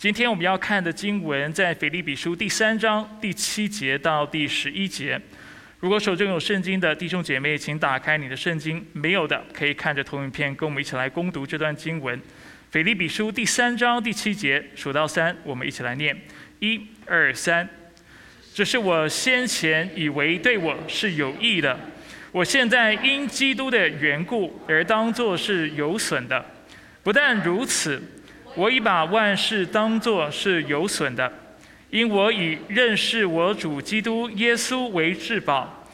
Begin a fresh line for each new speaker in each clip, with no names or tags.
今天我们要看的经文在腓立比书第三章第七节到第十一节。如果手中有圣经的弟兄姐妹，请打开你的圣经；没有的，可以看着投影片，跟我们一起来攻读这段经文。腓立比书第三章第七节，数到三，我们一起来念：一、二、三。这是我先前以为对我是有益的，我现在因基督的缘故而当作是有损的。不但如此，我已把万事当作是有损的，因我以认识我主基督耶稣为至宝。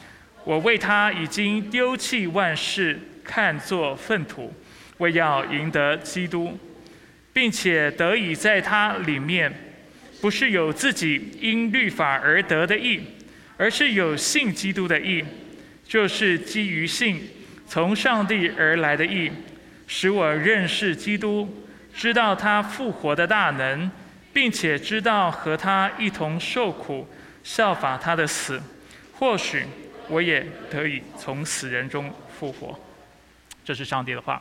我为他已经丢弃万事，看作粪土，为要赢得基督，并且得以在他里面。不是有自己因律法而得的义，而是有信基督的义，就是基于信从上帝而来的义，使我认识基督，知道他复活的大能，并且知道和他一同受苦，效法他的死，或许我也得以从死人中复活。这是上帝的话，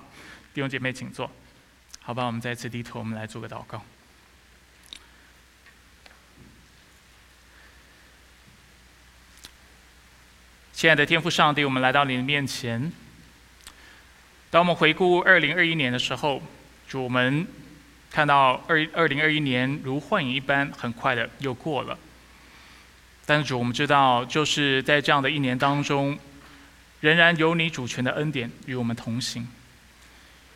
弟兄姐妹请坐。好吧，我们再次低头，我们来做个祷告。亲爱的天父上帝，我们来到你的面前。当我们回顾二零二一年的时候，主我们看到二二零二一年如幻影一般，很快的又过了。但是主，我们知道，就是在这样的一年当中，仍然有你主权的恩典与我们同行。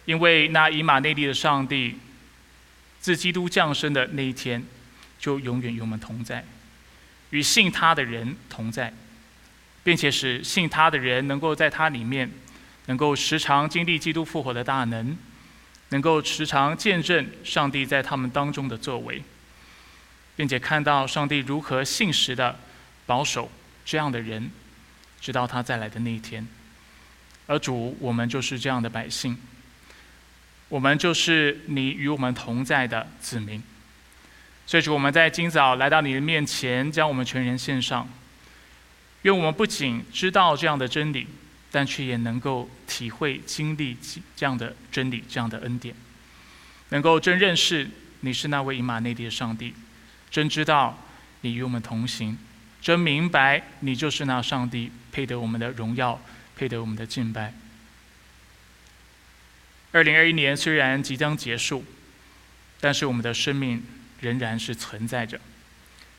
因为那以马内利的上帝，自基督降生的那一天，就永远与我们同在，与信他的人同在。并且使信他的人能够在他里面，能够时常经历基督复活的大能，能够时常见证上帝在他们当中的作为，并且看到上帝如何信实的保守这样的人，直到他再来的那一天。而主，我们就是这样的百姓，我们就是你与我们同在的子民。所以主，我们在今早来到你的面前，将我们全人献上。愿我们不仅知道这样的真理，但却也能够体会、经历这样的真理、这样的恩典，能够真认识你是那位以马内利的上帝，真知道你与我们同行，真明白你就是那上帝，配得我们的荣耀，配得我们的敬拜。二零二一年虽然即将结束，但是我们的生命仍然是存在着，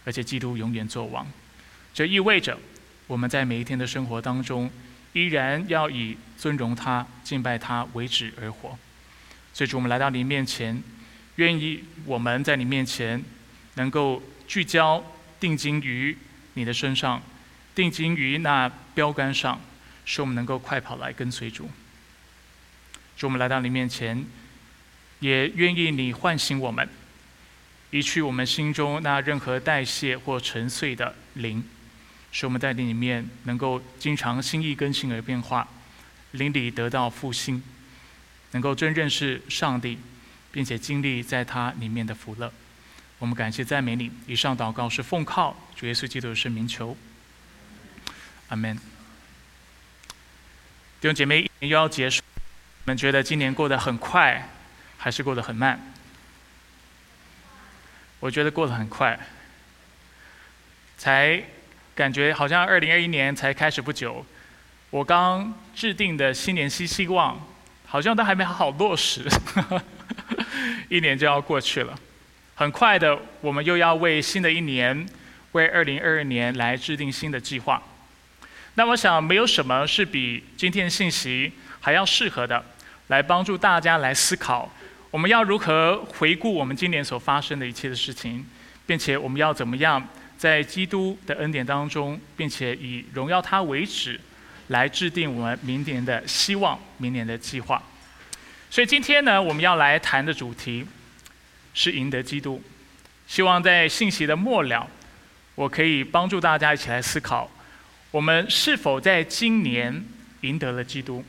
而且基督永远作王，这意味着。我们在每一天的生活当中，依然要以尊荣他、敬拜他为止而活。所以，主，我们来到你面前，愿意我们在你面前能够聚焦、定睛于你的身上，定睛于那标杆上，使我们能够快跑来跟随主。主，我们来到你面前，也愿意你唤醒我们，移去我们心中那任何代谢或沉睡的灵。使我们在里面能够经常心意更新而变化，灵里得到复兴，能够真认识上帝，并且经历在他里面的福乐。我们感谢赞美你。以上祷告是奉靠主耶稣基督的圣名求。阿门。弟兄姐妹，一年又要结束，你们觉得今年过得很快，还是过得很慢？我觉得过得很快，才。感觉好像二零二一年才开始不久，我刚制定的新年新希望，好像都还没好好落实，一年就要过去了。很快的，我们又要为新的一年，为二零二二年来制定新的计划。那我想，没有什么是比今天信息还要适合的，来帮助大家来思考，我们要如何回顾我们今年所发生的一切的事情，并且我们要怎么样。在基督的恩典当中，并且以荣耀他为止，来制定我们明年的希望、明年的计划。所以今天呢，我们要来谈的主题是赢得基督。希望在信息的末了，我可以帮助大家一起来思考：我们是否在今年赢得了基督，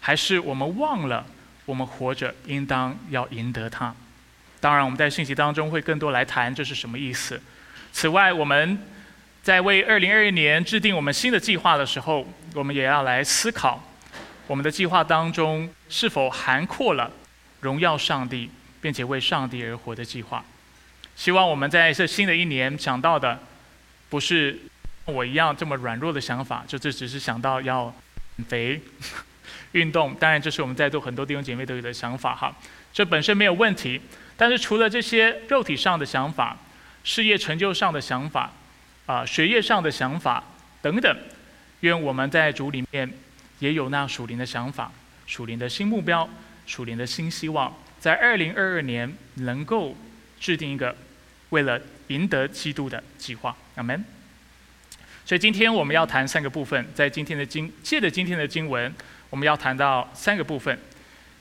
还是我们忘了我们活着应当要赢得他？当然，我们在信息当中会更多来谈这是什么意思。此外，我们在为二零二一年制定我们新的计划的时候，我们也要来思考，我们的计划当中是否涵括了荣耀上帝，并且为上帝而活的计划。希望我们在这新的一年想到的，不是我一样这么软弱的想法，就这只是想到要减肥、运动。当然，这是我们在座很多弟兄姐妹都有的想法哈，这本身没有问题。但是除了这些肉体上的想法、事业成就上的想法、啊学业上的想法等等，愿我们在主里面也有那属灵的想法、属灵的新目标、属灵的新希望，在二零二二年能够制定一个为了赢得基督的计划。阿门。所以今天我们要谈三个部分，在今天的经借着今天的经文，我们要谈到三个部分。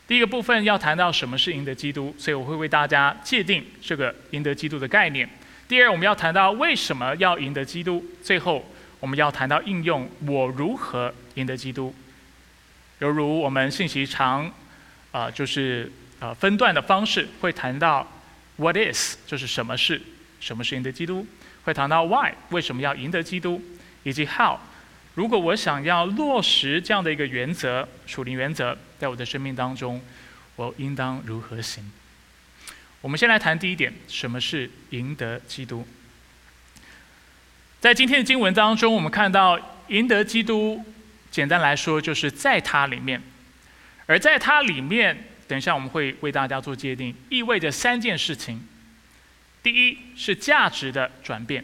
第一个部分要谈到什么是赢得基督，所以我会为大家界定这个赢得基督的概念。第二，我们要谈到为什么要赢得基督。最后，我们要谈到应用我如何赢得基督。犹如我们信息长，啊，就是呃分段的方式，会谈到 What is，就是什么是，什么是赢得基督；会谈到 Why，为什么要赢得基督，以及 How。如果我想要落实这样的一个原则，属灵原则，在我的生命当中，我应当如何行？我们先来谈第一点，什么是赢得基督？在今天的经文当中，我们看到赢得基督，简单来说就是在它里面，而在它里面，等一下我们会为大家做界定，意味着三件事情：第一是价值的转变，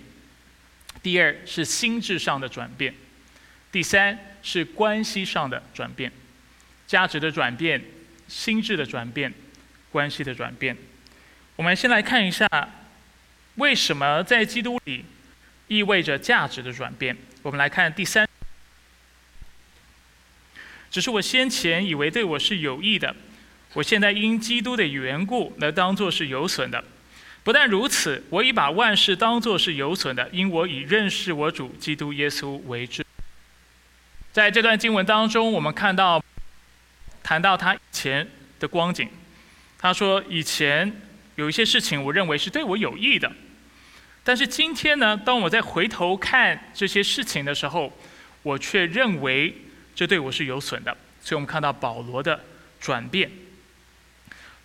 第二是心智上的转变。第三是关系上的转变，价值的转变，心智的转变，关系的转变。我们先来看一下，为什么在基督里意味着价值的转变。我们来看第三，只是我先前以为对我是有益的，我现在因基督的缘故，来当作是有损的。不但如此，我已把万事当作是有损的，因我已认识我主基督耶稣为至。在这段经文当中，我们看到谈到他以前的光景。他说：“以前有一些事情，我认为是对我有益的，但是今天呢，当我在回头看这些事情的时候，我却认为这对我是有损的。”所以我们看到保罗的转变。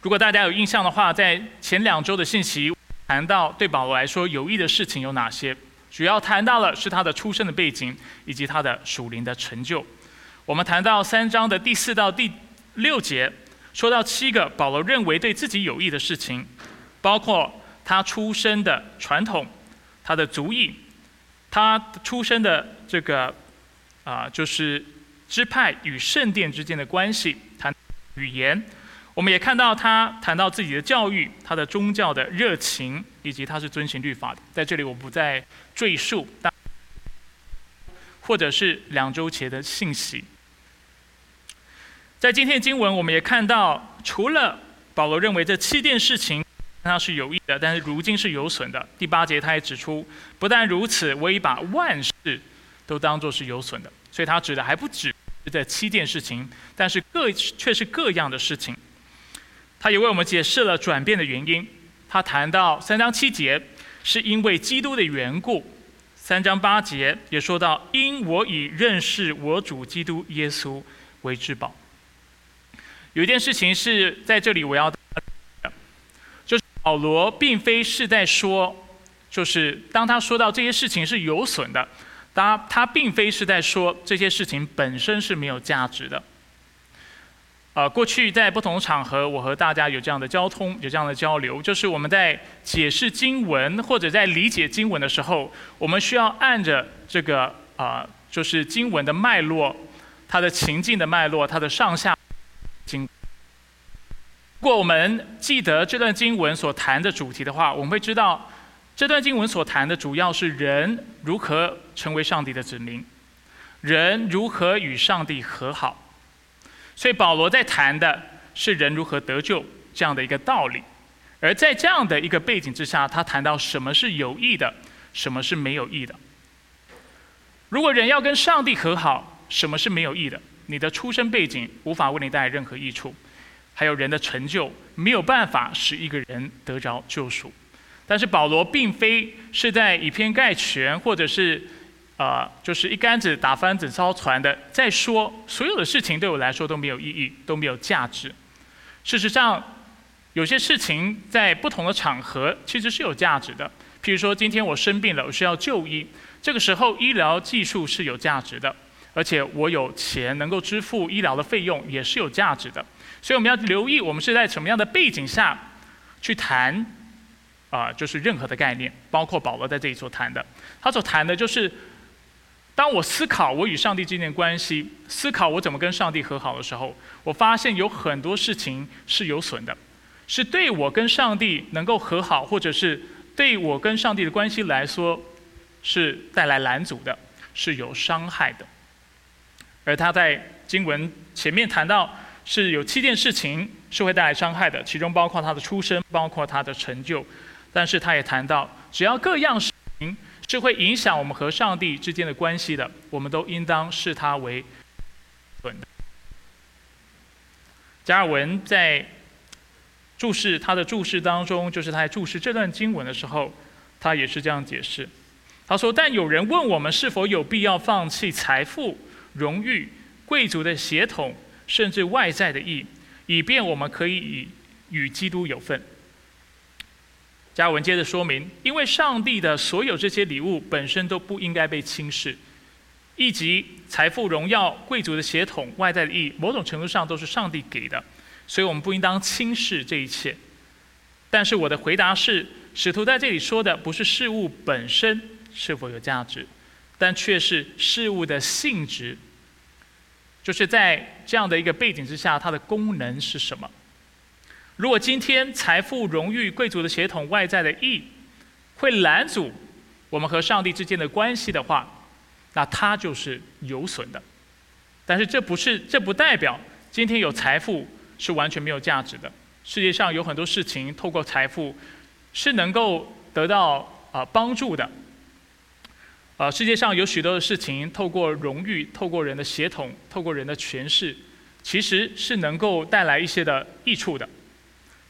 如果大家有印象的话，在前两周的信息谈到对保罗来说有益的事情有哪些？主要谈到了是他的出生的背景以及他的属灵的成就。我们谈到三章的第四到第六节，说到七个保罗认为对自己有益的事情，包括他出生的传统、他的族裔、他出生的这个啊，就是支派与圣殿之间的关系，谈语言。我们也看到他谈到自己的教育，他的宗教的热情，以及他是遵循律法的。在这里我不再赘述，但或者是两周前的信息。在今天的经文，我们也看到，除了保罗认为这七件事情他是有益的，但是如今是有损的。第八节他也指出，不但如此，我已把万事都当作是有损的。所以他指的还不止这七件事情，但是各却是各样的事情。他也为我们解释了转变的原因。他谈到三章七节，是因为基督的缘故；三章八节也说到，因我以认识我主基督耶稣为至宝。有一件事情是在这里我要，就是保罗并非是在说，就是当他说到这些事情是有损的，他他并非是在说这些事情本身是没有价值的。呃，过去在不同场合，我和大家有这样的交通，有这样的交流，就是我们在解释经文或者在理解经文的时候，我们需要按着这个啊，就是经文的脉络，它的情境的脉络，它的上下经。如果我们记得这段经文所谈的主题的话，我们会知道，这段经文所谈的主要是人如何成为上帝的子民，人如何与上帝和好。所以保罗在谈的是人如何得救这样的一个道理，而在这样的一个背景之下，他谈到什么是有益的，什么是没有益的。如果人要跟上帝和好，什么是没有益的？你的出生背景无法为你带来任何益处，还有人的成就没有办法使一个人得着救赎。但是保罗并非是在以偏概全，或者是。呃，就是一竿子打翻整艘船的。再说，所有的事情对我来说都没有意义，都没有价值。事实上，有些事情在不同的场合其实是有价值的。譬如说，今天我生病了，我需要就医，这个时候医疗技术是有价值的，而且我有钱能够支付医疗的费用也是有价值的。所以我们要留意，我们是在什么样的背景下去谈啊？就是任何的概念，包括保罗在这里所谈的，他所谈的就是，当我思考我与上帝之间的关系，思考我怎么跟上帝和好的时候，我发现有很多事情是有损的，是对我跟上帝能够和好，或者是对我跟上帝的关系来说是带来拦阻的，是有伤害的。而他在经文前面谈到。是有七件事情是会带来伤害的，其中包括他的出身，包括他的成就。但是他也谈到，只要各样事情是会影响我们和上帝之间的关系的，我们都应当视它为损的。加尔文在注释他的注释当中，就是他在注释这段经文的时候，他也是这样解释。他说：“但有人问我们是否有必要放弃财富、荣誉、贵族的血统。”甚至外在的义，以便我们可以与与基督有份。加文接着说明，因为上帝的所有这些礼物本身都不应该被轻视，以及财富、荣耀、贵族的血统、外在的义，某种程度上都是上帝给的，所以我们不应当轻视这一切。但是我的回答是，使徒在这里说的不是事物本身是否有价值，但却是事物的性质。就是在这样的一个背景之下，它的功能是什么？如果今天财富、荣誉、贵族的血统、外在的义会拦阻我们和上帝之间的关系的话，那它就是有损的。但是这不是，这不代表今天有财富是完全没有价值的。世界上有很多事情，透过财富是能够得到啊帮助的。啊，世界上有许多的事情，透过荣誉、透过人的协同、透过人的权势，其实是能够带来一些的益处的。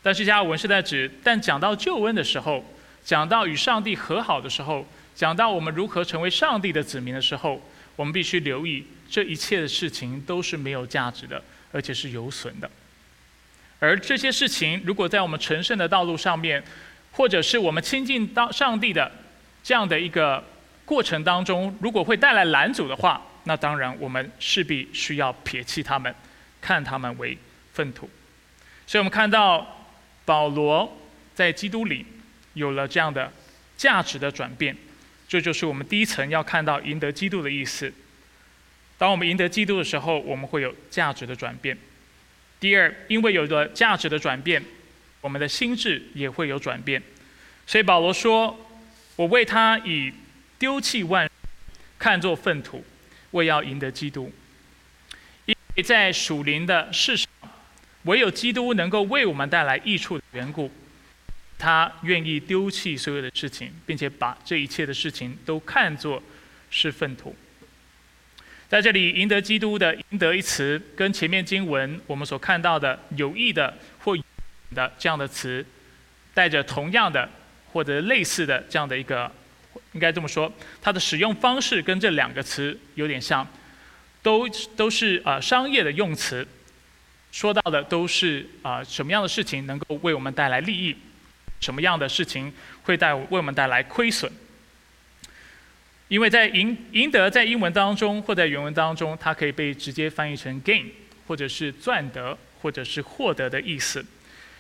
但是加尔文是在指，但讲到救恩的时候，讲到与上帝和好的时候，讲到我们如何成为上帝的子民的时候，我们必须留意，这一切的事情都是没有价值的，而且是有损的。而这些事情，如果在我们成圣的道路上面，或者是我们亲近到上帝的这样的一个。过程当中，如果会带来拦阻的话，那当然我们势必需要撇弃他们，看他们为粪土。所以我们看到保罗在基督里有了这样的价值的转变，这就是我们第一层要看到赢得基督的意思。当我们赢得基督的时候，我们会有价值的转变。第二，因为有了价值的转变，我们的心智也会有转变。所以保罗说：“我为他以。”丢弃万，看作粪土，为要赢得基督。因为在属灵的世上，唯有基督能够为我们带来益处的缘故，他愿意丢弃所有的事情，并且把这一切的事情都看作是粪土。在这里，赢得基督的“赢得”一词，跟前面经文我们所看到的有意的或的这样的词，带着同样的或者类似的这样的一个。应该这么说，它的使用方式跟这两个词有点像，都都是啊商业的用词，说到的都是啊什么样的事情能够为我们带来利益，什么样的事情会带为我们带来亏损。因为在赢赢得在英文当中或在原文当中，它可以被直接翻译成 gain，或者是赚得，或者是获得的意思。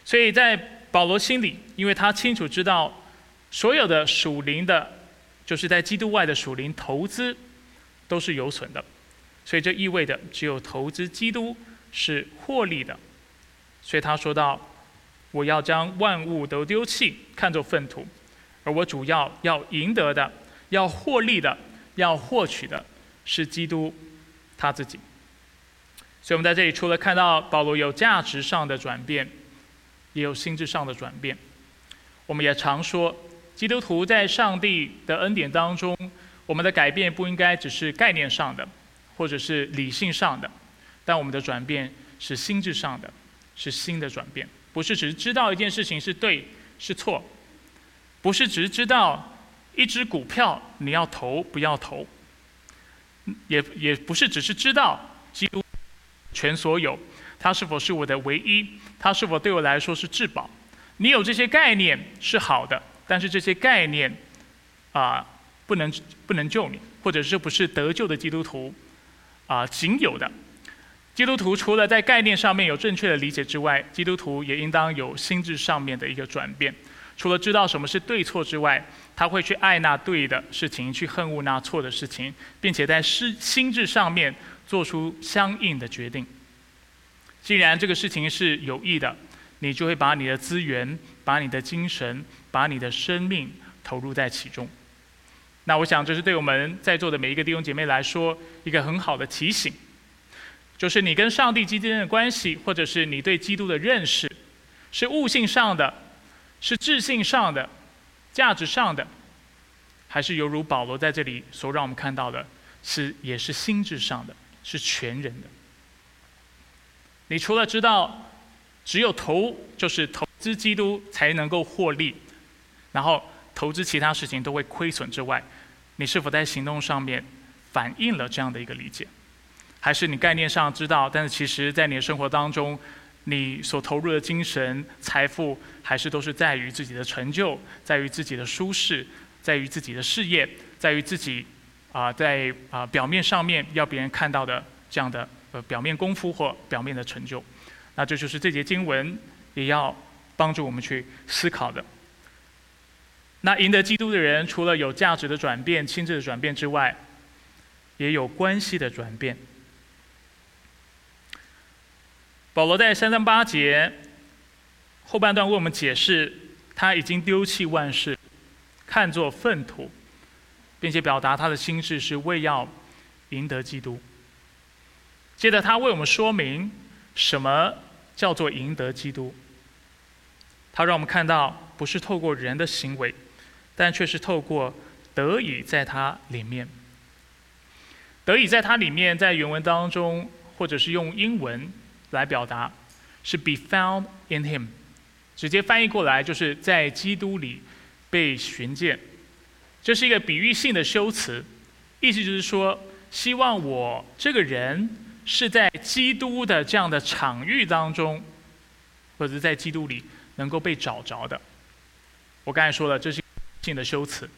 所以在保罗心里，因为他清楚知道所有的属灵的。就是在基督外的属灵投资都是有损的，所以这意味着只有投资基督是获利的。所以他说到：“我要将万物都丢弃，看作粪土，而我主要要赢得的、要获利的、要获取的是基督他自己。”所以，我们在这里除了看到保罗有价值上的转变，也有心智上的转变。我们也常说。基督徒在上帝的恩典当中，我们的改变不应该只是概念上的，或者是理性上的，但我们的转变是心智上的，是新的转变，不是只是知道一件事情是对是错，不是只是知道一只股票你要投不要投，也也不是只是知道基督全所有，他是否是我的唯一？他是否对我来说是至宝？你有这些概念是好的，但是这些概念啊，不能不能救你，或者是不是得救的基督徒啊仅有的。基督徒除了在概念上面有正确的理解之外，基督徒也应当有心智上面的一个转变。除了知道什么是对错之外，他会去爱那对的事情，去恨恶那错的事情，并且在心心智上面做出相应的决定。既然这个事情是有益的，你就会把你的资源、把你的精神、把你的生命投入在其中。那我想，这是对我们在座的每一个弟兄姐妹来说一个很好的提醒，就是你跟上帝之间的关系，或者是你对基督的认识，是悟性上的。是智性上的、价值上的，还是犹如保罗在这里所让我们看到的，是也是心智上的，是全人的。你除了知道只有投就是投资基督才能够获利，然后投资其他事情都会亏损之外，你是否在行动上面反映了这样的一个理解？还是你概念上知道，但是其实在你的生活当中？你所投入的精神、财富，还是都是在于自己的成就，在于自己的舒适，在于自己的事业，在于自己啊，在啊表面上面要别人看到的这样的呃表面功夫或表面的成就。那这就是这节经文也要帮助我们去思考的。那赢得基督的人，除了有价值的转变、心智的转变之外，也有关系的转变。保罗在三三八节后半段为我们解释，他已经丢弃万事，看作粪土，并且表达他的心智是为要赢得基督。接着他为我们说明什么叫做赢得基督。他让我们看到，不是透过人的行为，但却是透过得以在他里面，得以在他里面，在原文当中，或者是用英文。来表达是 be found in him，直接翻译过来就是在基督里被寻见，这是一个比喻性的修辞，意思就是说，希望我这个人是在基督的这样的场域当中，或者在基督里能够被找着的。我刚才说了，这是性的修辞，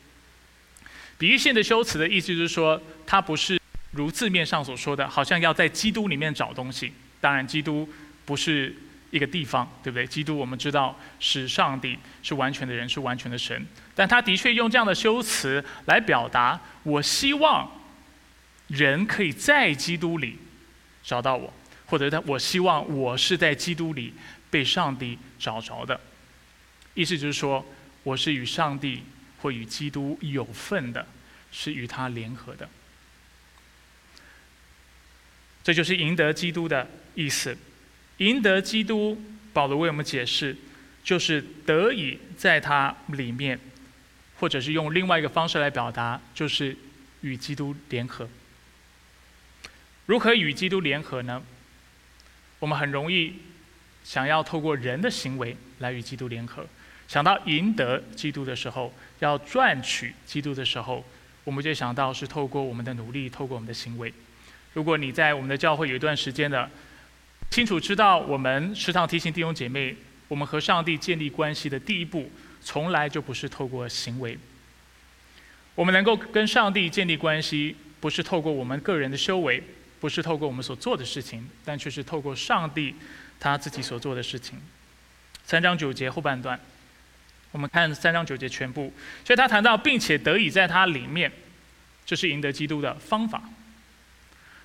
比喻性的修辞的意思就是说，它不是如字面上所说的，好像要在基督里面找东西。当然，基督不是一个地方，对不对？基督我们知道是上帝，是完全的人，是完全的神。但他的确用这样的修辞来表达：我希望人可以在基督里找到我，或者他我希望我是在基督里被上帝找着的。意思就是说，我是与上帝或与基督有份的，是与他联合的。这就是赢得基督的。意思，赢得基督，保罗为我们解释，就是得以在他里面，或者是用另外一个方式来表达，就是与基督联合。如何与基督联合呢？我们很容易想要透过人的行为来与基督联合。想到赢得基督的时候，要赚取基督的时候，我们就想到是透过我们的努力，透过我们的行为。如果你在我们的教会有一段时间的，清楚知道，我们时常提醒弟兄姐妹，我们和上帝建立关系的第一步，从来就不是透过行为。我们能够跟上帝建立关系，不是透过我们个人的修为，不是透过我们所做的事情，但却是透过上帝他自己所做的事情。三章九节后半段，我们看三章九节全部，所以他谈到，并且得以在他里面，就是赢得基督的方法。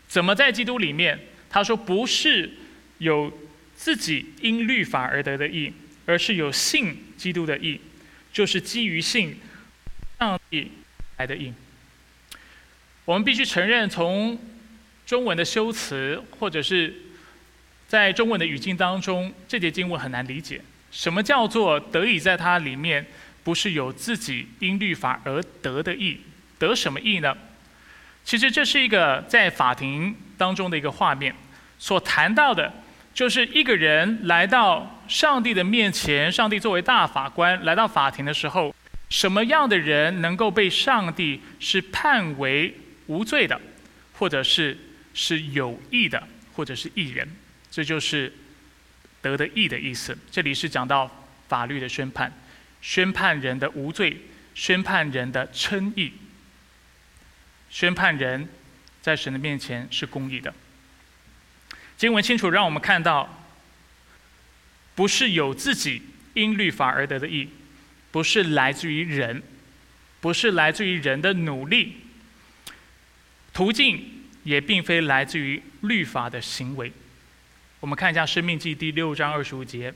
怎么在基督里面？他说不是。有自己因律法而得的义，而是有信基督的义，就是基于信上帝来的义。我们必须承认，从中文的修辞，或者是在中文的语境当中，这节经文很难理解。什么叫做得以在它里面，不是有自己因律法而得的义？得什么义呢？其实这是一个在法庭当中的一个画面，所谈到的。就是一个人来到上帝的面前，上帝作为大法官来到法庭的时候，什么样的人能够被上帝是判为无罪的，或者是是有益的，或者是艺人？这就是得的义的意思。这里是讲到法律的宣判，宣判人的无罪，宣判人的称义，宣判人在神的面前是公义的。经文清楚让我们看到，不是有自己因律法而得的义，不是来自于人，不是来自于人的努力，途径也并非来自于律法的行为。我们看一下《生命记》第六章二十五节，《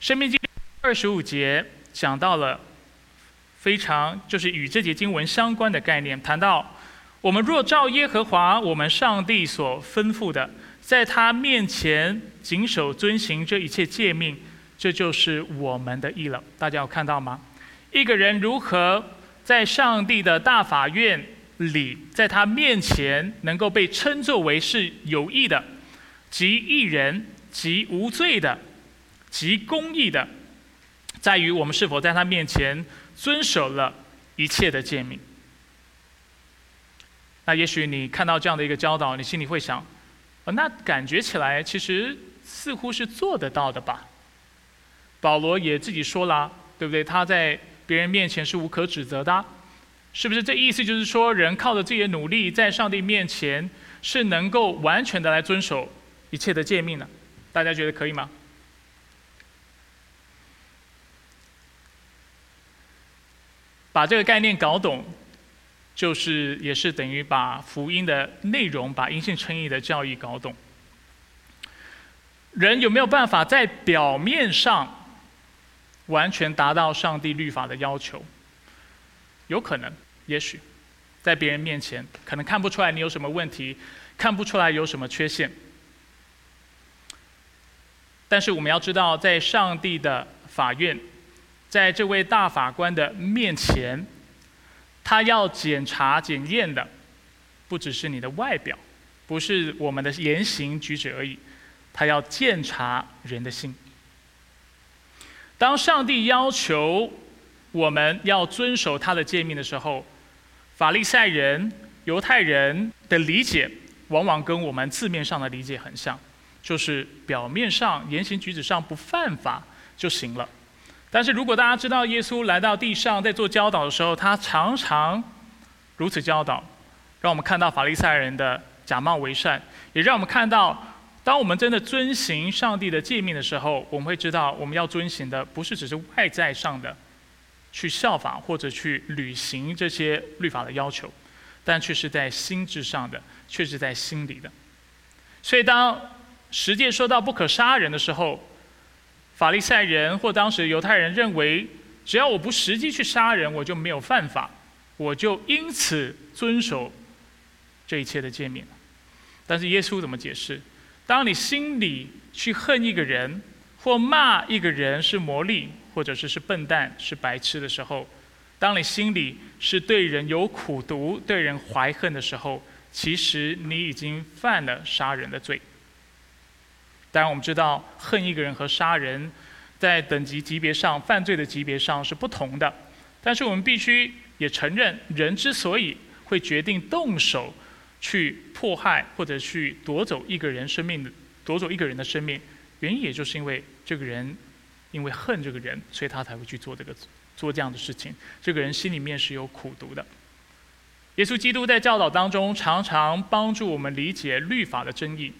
生命记》二十五节讲到了非常就是与这节经文相关的概念，谈到我们若照耶和华我们上帝所吩咐的，在他面前谨守遵行这一切诫命，这就是我们的义了。大家有看到吗？一个人如何在上帝的大法院里，在他面前能够被称作为是有义的？即一人，即无罪的，即公义的，在于我们是否在他面前遵守了一切的诫命。那也许你看到这样的一个教导，你心里会想：，那感觉起来其实似乎是做得到的吧？保罗也自己说了，对不对？他在别人面前是无可指责的，是不是？这意思就是说，人靠着自己的努力，在上帝面前是能够完全的来遵守。一切的诫命呢？大家觉得可以吗？把这个概念搞懂，就是也是等于把福音的内容、把阴性称义的教义搞懂。人有没有办法在表面上完全达到上帝律法的要求？有可能，也许在别人面前可能看不出来你有什么问题，看不出来有什么缺陷。但是我们要知道，在上帝的法院，在这位大法官的面前，他要检查检验的，不只是你的外表，不是我们的言行举止而已，他要检查人的心。当上帝要求我们要遵守他的诫命的时候，法利赛人、犹太人的理解，往往跟我们字面上的理解很像。就是表面上言行举止上不犯法就行了，但是如果大家知道耶稣来到地上在做教导的时候，他常常如此教导，让我们看到法利赛人的假冒为善，也让我们看到，当我们真的遵行上帝的诫命的时候，我们会知道我们要遵行的不是只是外在上的去效法或者去履行这些律法的要求，但却是在心智上的，却是在心里的。所以当十诫说到不可杀人的时候，法利赛人或当时犹太人认为，只要我不实际去杀人，我就没有犯法，我就因此遵守这一切的诫命。但是耶稣怎么解释？当你心里去恨一个人，或骂一个人是魔力，或者是是笨蛋、是白痴的时候，当你心里是对人有苦毒、对人怀恨的时候，其实你已经犯了杀人的罪。当然，我们知道恨一个人和杀人，在等级级别上、犯罪的级别上是不同的。但是我们必须也承认，人之所以会决定动手去迫害或者去夺走一个人生命、夺走一个人的生命，原因也就是因为这个人因为恨这个人，所以他才会去做这个做这样的事情。这个人心里面是有苦毒的。耶稣基督在教导当中常常帮助我们理解律法的真义。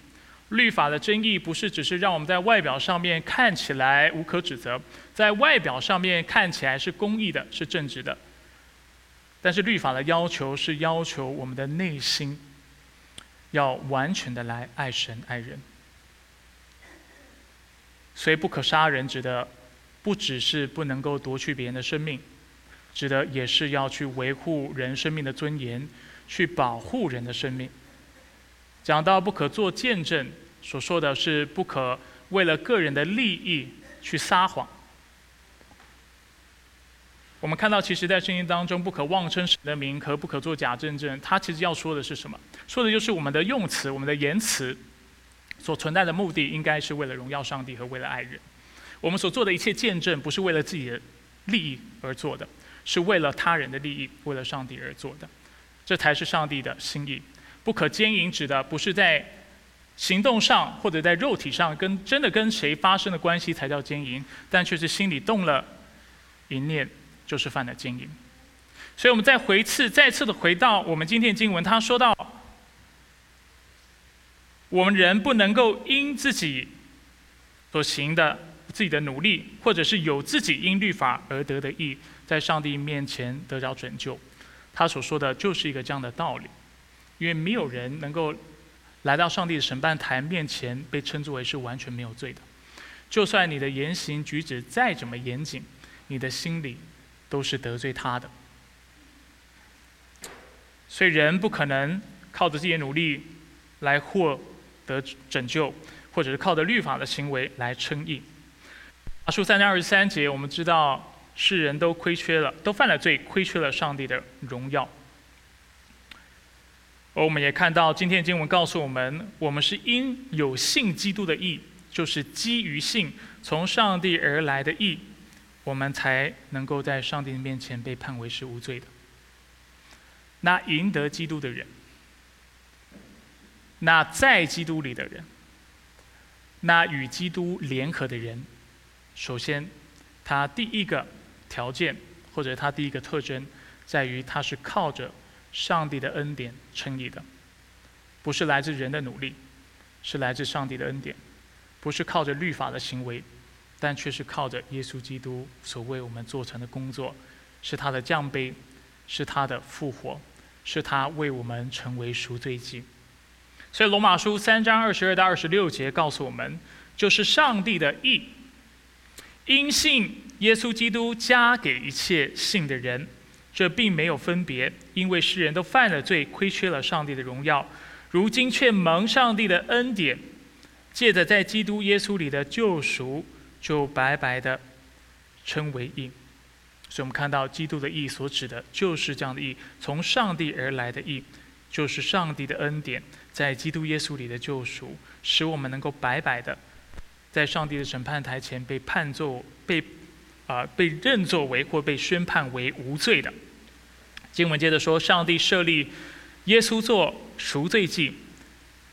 律法的争议不是只是让我们在外表上面看起来无可指责，在外表上面看起来是公义的、是正直的，但是律法的要求是要求我们的内心要完全的来爱神爱人。所以不可杀人指的不只是不能够夺去别人的生命，指的也是要去维护人生命的尊严，去保护人的生命。讲到不可做见证，所说的是不可为了个人的利益去撒谎。我们看到，其实，在圣经当中，不可妄称神的名和不可做假证证，它其实要说的是什么？说的就是我们的用词、我们的言辞所存在的目的，应该是为了荣耀上帝和为了爱人。我们所做的一切见证，不是为了自己的利益而做的，是为了他人的利益，为了上帝而做的，这才是上帝的心意。不可奸淫指的不是在行动上或者在肉体上跟真的跟谁发生的关系才叫奸淫，但却是心里动了淫念，就是犯了奸淫。所以，我们再回次再次的回到我们今天经文，他说到，我们人不能够因自己所行的自己的努力，或者是有自己因律法而得的义，在上帝面前得着拯救。他所说的就是一个这样的道理，因为没有人能够。来到上帝的审判台面前，被称之为是完全没有罪的。就算你的言行举止再怎么严谨，你的心里都是得罪他的。所以人不可能靠着自己的努力来获得拯救，或者是靠着律法的行为来称义。啊，书三章二十三节，我们知道世人都亏缺了，都犯了罪，亏缺了上帝的荣耀。而我们也看到，今天经文告诉我们，我们是因有信基督的义，就是基于信从上帝而来的义，我们才能够在上帝面前被判为是无罪的。那赢得基督的人，那在基督里的人，那与基督联合的人，首先，他第一个条件或者他第一个特征，在于他是靠着。上帝的恩典称义的，不是来自人的努力，是来自上帝的恩典，不是靠着律法的行为，但却是靠着耶稣基督所为我们做成的工作，是他的降杯，是他的复活，是他为我们成为赎罪祭。所以罗马书三章二十二到二十六节告诉我们，就是上帝的义，因信耶稣基督加给一切信的人。这并没有分别，因为世人都犯了罪，亏缺了上帝的荣耀，如今却蒙上帝的恩典，借着在基督耶稣里的救赎，就白白的称为义。所以，我们看到基督的义所指的就是这样的义，从上帝而来的义，就是上帝的恩典，在基督耶稣里的救赎，使我们能够白白的在上帝的审判台前被判作被啊被认作为或被宣判为无罪的。经文接着说，上帝设立耶稣做赎罪祭，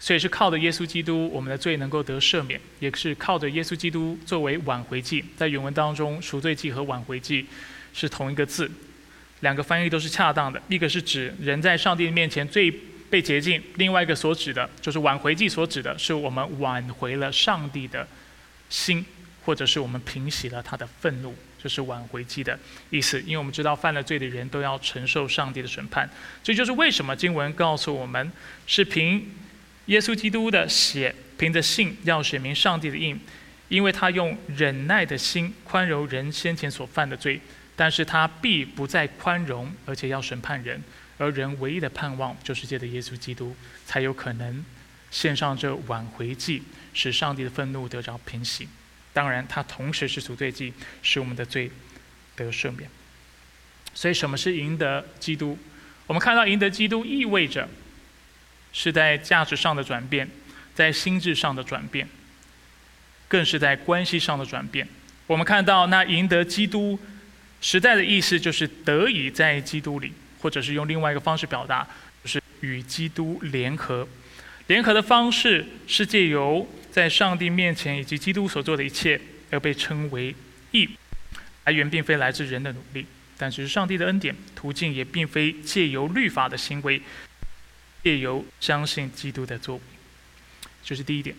所以是靠着耶稣基督，我们的罪能够得赦免，也是靠着耶稣基督作为挽回祭。在原文当中，赎罪祭和挽回祭是同一个字，两个翻译都是恰当的。一个是指人在上帝面前最被洁净，另外一个所指的就是挽回祭所指的是我们挽回了上帝的心，或者是我们平息了他的愤怒。就是挽回祭的意思，因为我们知道犯了罪的人都要承受上帝的审判，这就是为什么经文告诉我们是凭耶稣基督的血，凭着信要显明上帝的印，因为他用忍耐的心宽容人先前所犯的罪，但是他必不再宽容，而且要审判人，而人唯一的盼望就是借着耶稣基督才有可能献上这挽回祭，使上帝的愤怒得着平息。当然，它同时是赎罪祭，使我们的罪得赦免。所以，什么是赢得基督？我们看到赢得基督意味着是在价值上的转变，在心智上的转变，更是在关系上的转变。我们看到那赢得基督时代的意思，就是得以在基督里，或者是用另外一个方式表达，就是与基督联合。联合的方式是借由。在上帝面前以及基督所做的一切，而被称为义，来源并非来自人的努力，但只是上帝的恩典。途径也并非借由律法的行为，借由相信基督的作为。这是第一点。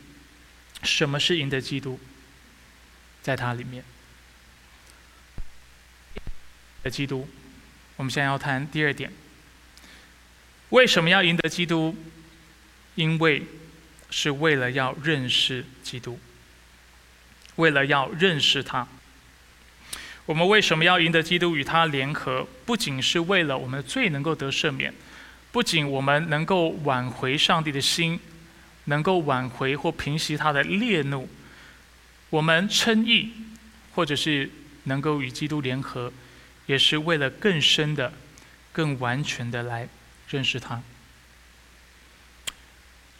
什么是赢得基督？在它里面的基督。我们现在要谈第二点。为什么要赢得基督？因为。是为了要认识基督，为了要认识他。我们为什么要赢得基督与他联合？不仅是为了我们的罪能够得赦免，不仅我们能够挽回上帝的心，能够挽回或平息他的烈怒，我们称义，或者是能够与基督联合，也是为了更深的、更完全的来认识他。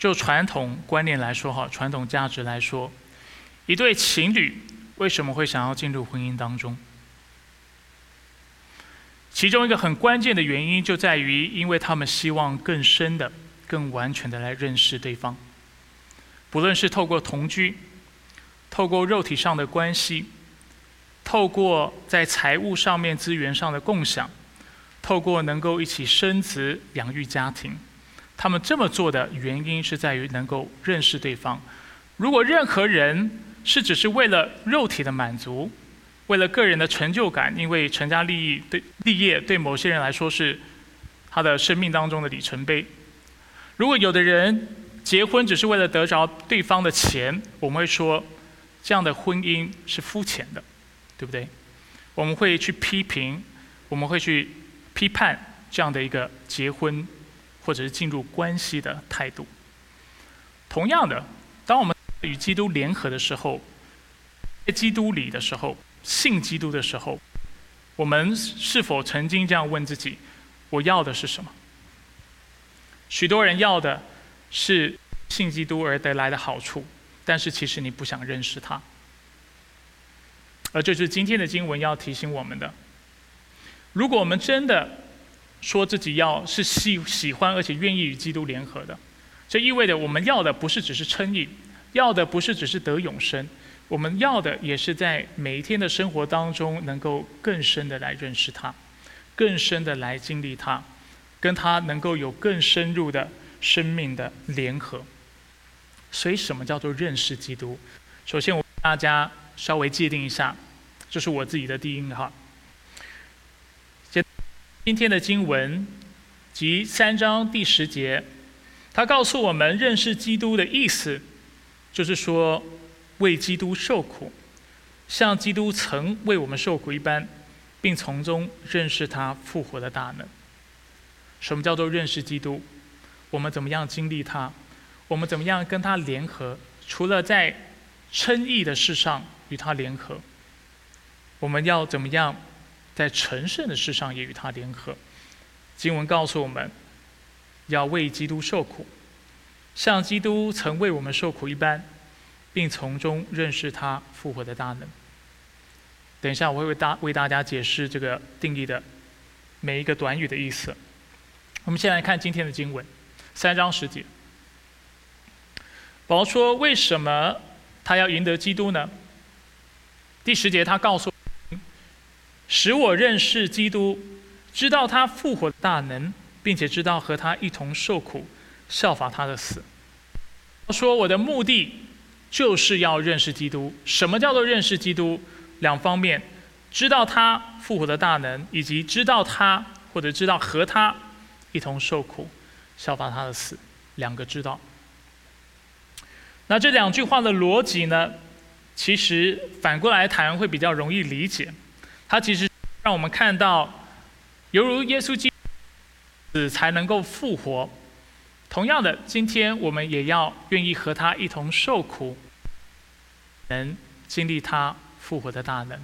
就传统观念来说，哈，传统价值来说，一对情侣为什么会想要进入婚姻当中？其中一个很关键的原因就在于，因为他们希望更深的、更完全的来认识对方。不论是透过同居，透过肉体上的关系，透过在财务上面资源上的共享，透过能够一起生子养育家庭，他们这么做的原因是在于能够认识对方。如果任何人是只是为了肉体的满足，为了个人的成就感，因为成家立业对立业对某些人来说是他的生命当中的里程碑。如果有的人结婚只是为了得着对方的钱，我们会说这样的婚姻是肤浅的，对不对？我们会去批评，我们会去批判这样的一个结婚或者是进入关系的态度。同样的，当我们与基督联合的时候，在基督里的时候。信基督的时候，我们是否曾经这样问自己：我要的是什么？许多人要的是信基督而得来的好处，但是其实你不想认识他。而这是今天的经文要提醒我们的：如果我们真的说自己要是喜喜欢而且愿意与基督联合的，这意味着我们要的不是只是称义，要的不是只是得永生。我们要的也是在每一天的生活当中，能够更深的来认识他，更深的来经历他，跟他能够有更深入的生命的联合。所以，什么叫做认识基督？首先，我大家稍微界定一下，这是我自己的第一哈。今天的经文及三章第十节，他告诉我们认识基督的意思，就是说。为基督受苦，像基督曾为我们受苦一般，并从中认识他复活的大能。什么叫做认识基督？我们怎么样经历他？我们怎么样跟他联合？除了在称义的事上与他联合，我们要怎么样在成圣的事上也与他联合？经文告诉我们，要为基督受苦，像基督曾为我们受苦一般。并从中认识他复活的大能。等一下，我会为大为大家解释这个定义的每一个短语的意思。我们先来看今天的经文，三章十节。保罗说：“为什么他要赢得基督呢？”第十节他告诉：“使我认识基督，知道他复活的大能，并且知道和他一同受苦，效法他的死。”说：“我的目的。”就是要认识基督。什么叫做认识基督？两方面，知道他复活的大能，以及知道他或者知道和他一同受苦，效法他的死，两个知道。那这两句话的逻辑呢？其实反过来谈会比较容易理解。它其实让我们看到，犹如耶稣基督死才能够复活，同样的，今天我们也要愿意和他一同受苦。能经历他复活的大能，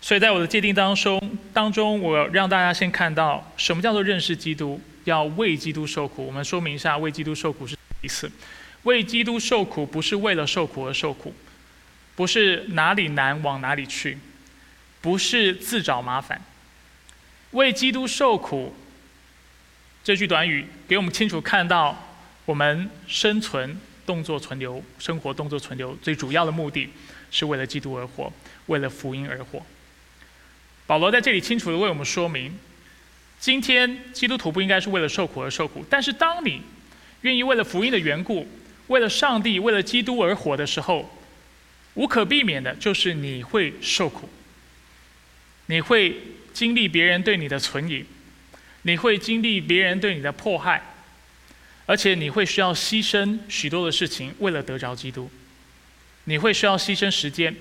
所以在我的界定当中，当中我让大家先看到什么叫做认识基督，要为基督受苦。我们说明一下，为基督受苦是意思。为基督受苦不是为了受苦而受苦，不是哪里难往哪里去，不是自找麻烦。为基督受苦这句短语给我们清楚看到我们生存。动作存留，生活动作存留，最主要的目的是为了基督而活，为了福音而活。保罗在这里清楚的为我们说明：今天基督徒不应该是为了受苦而受苦，但是当你愿意为了福音的缘故，为了上帝，为了基督而活的时候，无可避免的就是你会受苦，你会经历别人对你的存疑，你会经历别人对你的迫害。而且你会需要牺牲许多的事情，为了得着基督。你会需要牺牲时间，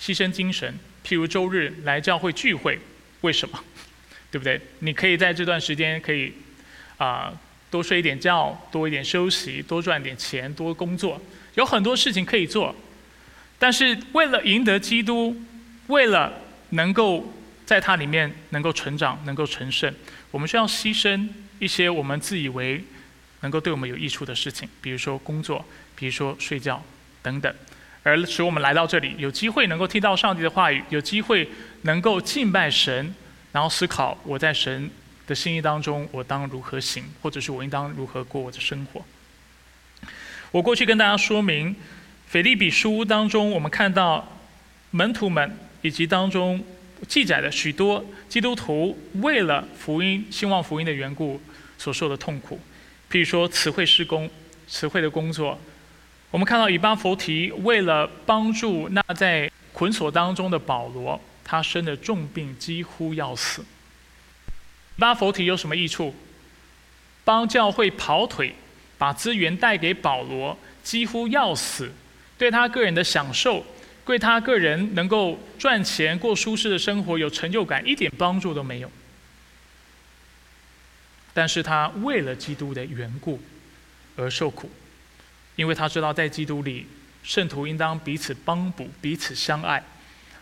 牺牲精神，譬如周日来教会聚会，为什么？对不对？你可以在这段时间可以啊多睡一点觉，多一点休息，多赚点钱，多工作，有很多事情可以做。但是为了赢得基督，为了能够在它里面能够成长，能够成圣，我们需要牺牲一些我们自以为。能够对我们有益处的事情，比如说工作，比如说睡觉等等，而使我们来到这里，有机会能够听到上帝的话语，有机会能够敬拜神，然后思考我在神的心意当中，我当如何行，或者是我应当如何过我的生活。我过去跟大家说明，腓利比书当中，我们看到门徒们以及当中记载的许多基督徒为了福音、兴旺福音的缘故所受的痛苦，譬如说词汇施工、词汇的工作。我们看到以巴弗提为了帮助那在捆锁当中的保罗，他生的重病几乎要死。以巴弗提有什么益处？帮教会跑腿，把资源带给保罗，几乎要死，对他个人的享受，对他个人能够赚钱过舒适的生活有成就感，一点帮助都没有。但是他为了基督的缘故而受苦。因为他知道，在基督里，圣徒应当彼此帮补、彼此相爱。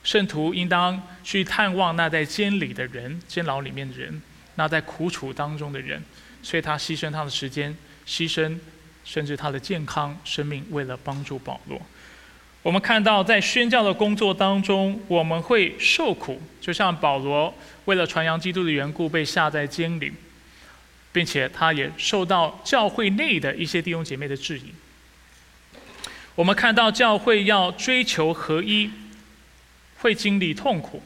圣徒应当去探望那在监里的人、监牢里面的人，那在苦楚当中的人。所以他牺牲他的时间，牺牲甚至他的健康、生命，为了帮助保罗。我们看到，在宣教的工作当中，我们会受苦，就像保罗为了传扬基督的缘故被下在监里，并且他也受到教会内的一些弟兄姐妹的质疑。我们看到教会要追求合一，会经历痛苦，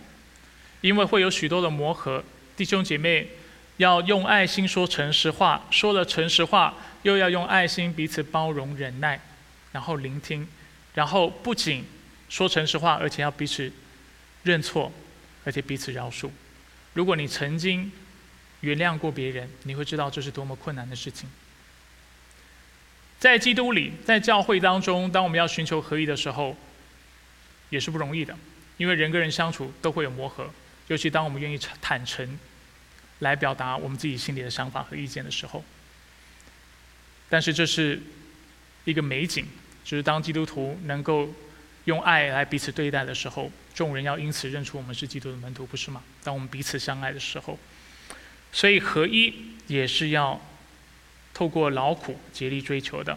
因为会有许多的磨合。弟兄姐妹要用爱心说诚实话，说了诚实话，又要用爱心彼此包容忍耐，然后聆听，然后不仅说诚实话，而且要彼此认错，而且彼此饶恕。如果你曾经原谅过别人，你会知道这是多么困难的事情。在基督里，在教会当中，当我们要寻求合一的时候，也是不容易的，因为人跟人相处都会有磨合，尤其当我们愿意坦诚来表达我们自己心里的想法和意见的时候。但是这是一个美景，就是当基督徒能够用爱来彼此对待的时候，众人要因此认出我们是基督的门徒，不是吗？当我们彼此相爱的时候，所以合一也是要。透过劳苦竭力追求的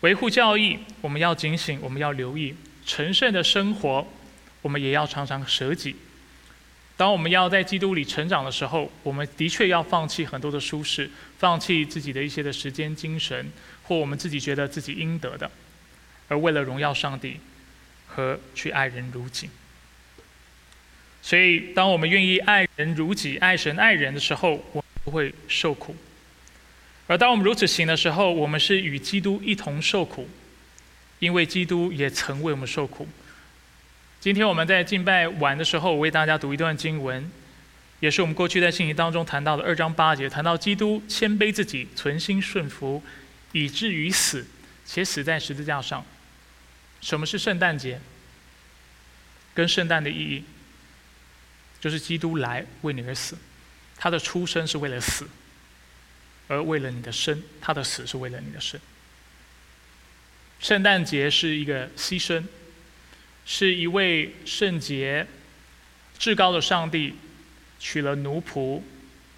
维护教义，我们要警醒，我们要留意成圣的生活，我们也要常常舍己。当我们要在基督里成长的时候，我们的确要放弃很多的舒适，放弃自己的一些的时间、精神，或我们自己觉得自己应得的，而为了荣耀上帝和去爱人如己。所以，当我们愿意爱人如己、爱神爱人的时候，我不会受苦。而当我们如此行的时候，我们是与基督一同受苦，因为基督也曾为我们受苦。今天我们在敬拜晚的时候，我为大家读一段经文，也是我们过去在信息当中谈到的二章八节，谈到基督谦卑自己，存心顺服，以至于死，且死在十字架上。什么是圣诞节？跟圣诞的意义，就是基督来为你而死，他的出生是为了死。而为了你的生，他的死是为了你的生。圣诞节是一个牺牲，是一位圣洁、至高的上帝取了奴仆、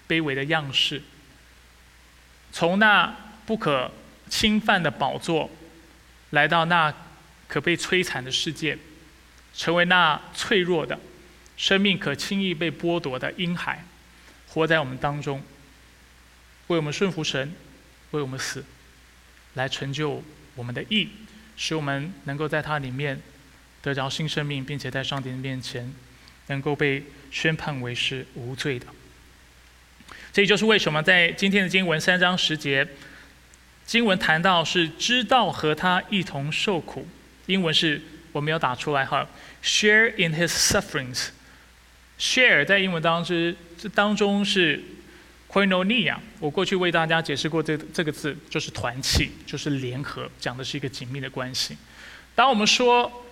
卑微的样式，从那不可侵犯的宝座，来到那可被摧残的世界，成为那脆弱的生命可轻易被剥夺的婴孩，活在我们当中。为我们顺服神，为我们死，来成就我们的义，使我们能够在它里面得着新生命，并且在上帝的面前能够被宣判为是无罪的。这也就是为什么在今天的经文三章十节，经文谈到是知道和他一同受苦，英文是我没有打出来哈，share in his sufferings。share 在英文当中这当中是。q u i n o n i a 我过去为大家解释过这这个字，就是团契，就是联合，讲的是一个紧密的关系。当我们说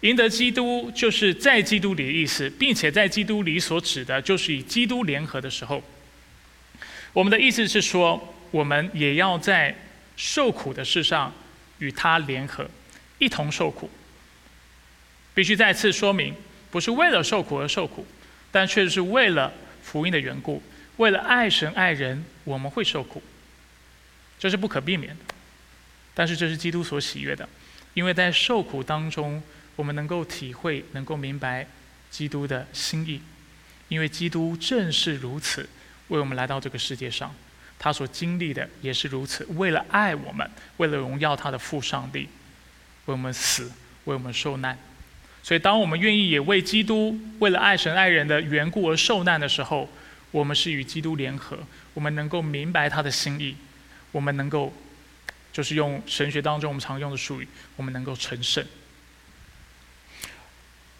赢得基督，就是在基督里的意思，并且在基督里所指的，就是与基督联合的时候，我们的意思是说，我们也要在受苦的事上与他联合，一同受苦。必须再次说明，不是为了受苦而受苦，但却是为了福音的缘故。为了爱神爱人，我们会受苦，这是不可避免的。但是这是基督所喜悦的，因为在受苦当中，我们能够体会、能够明白基督的心意。因为基督正是如此，为我们来到这个世界上，他所经历的也是如此。为了爱我们，为了荣耀他的父上帝，为我们死，为我们受难。所以，当我们愿意也为基督、为了爱神爱人的缘故而受难的时候，我们是与基督联合。我们能够明白他的心意，我们能够，就是用神学当中我们常用的术语，我们能够成圣。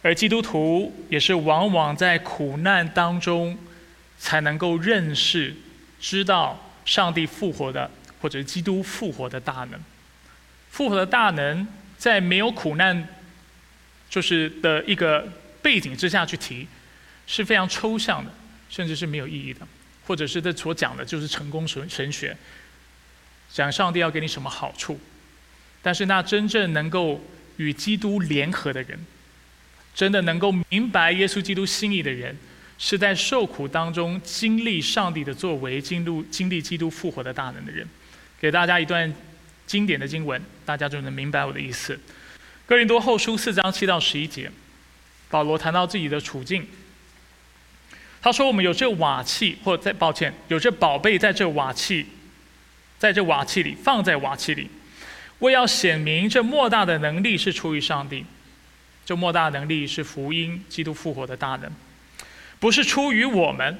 而基督徒也是往往在苦难当中，才能够认识、知道上帝复活的，或者基督复活的大能。复活的大能，在没有苦难，就是的一个背景之下去提，是非常抽象的，甚至是没有意义的，或者是这所讲的就是成功神神学，讲上帝要给你什么好处，但是那真正能够与基督联合的人。真的能够明白耶稣基督心意的人，是在受苦当中经历上帝的作为，经历经历基督复活的大能的人。给大家一段经典的经文，大家就能明白我的意思。哥林多后书四章七到十一节，保罗谈到自己的处境。他说：“我们有这瓦器，或在抱歉，有这宝贝在这瓦器，在这瓦器里，放在瓦器里，为要显明这莫大的能力是出于上帝。”这莫大能力是福音，基督复活的大能，不是出于我们。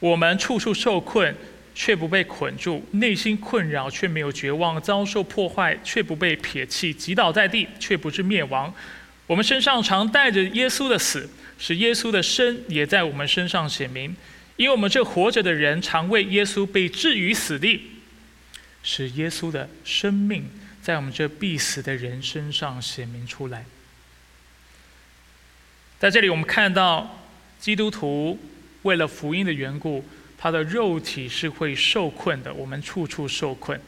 我们处处受困，却不被捆住；内心困扰，却没有绝望；遭受破坏，却不被撇弃；击倒在地，却不是灭亡。我们身上常带着耶稣的死，使耶稣的生也在我们身上显明。因为我们这活着的人，常为耶稣被置于死地，使耶稣的生命在我们这必死的人身上显明出来。在这里，我们看到基督徒为了福音的缘故，他的肉体是会受困的，我们处处受困。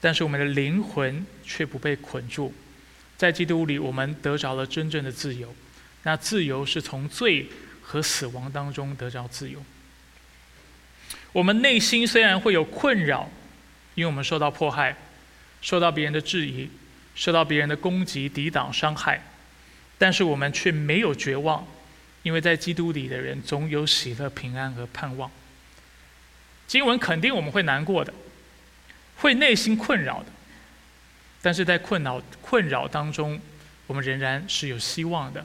但是我们的灵魂却不被捆住，在基督里，我们得着了真正的自由。那自由是从罪和死亡当中得着自由。我们内心虽然会有困扰，因为我们受到迫害，受到别人的质疑，受到别人的攻击、抵挡、伤害。但是我们却没有绝望，因为在基督里的人总有喜乐、平安和盼望。经文肯定我们会难过的，会内心困扰的，但是在困扰困扰当中，我们仍然是有希望的，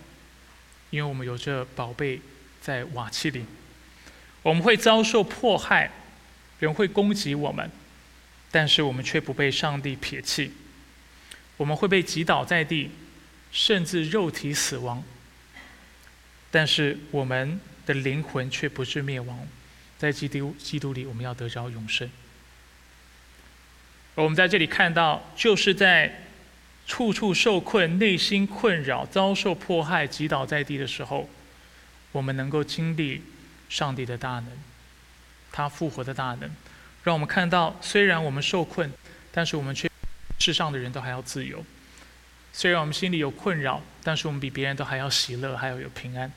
因为我们有这宝贝在瓦器里。我们会遭受迫害，人会攻击我们，但是我们却不被上帝撇弃。我们会被击倒在地。甚至肉体死亡，但是我们的灵魂却不是灭亡，在基督基督里，我们要得着永生。而我们在这里看到，就是在处处受困、内心困扰、遭受迫害、击倒在地的时候，我们能够经历上帝的大能，他复活的大能，让我们看到，虽然我们受困，但是我们却世上的人都还要自由。虽然我们心里有困扰，但是我们比别人都还要喜乐，还要有平安。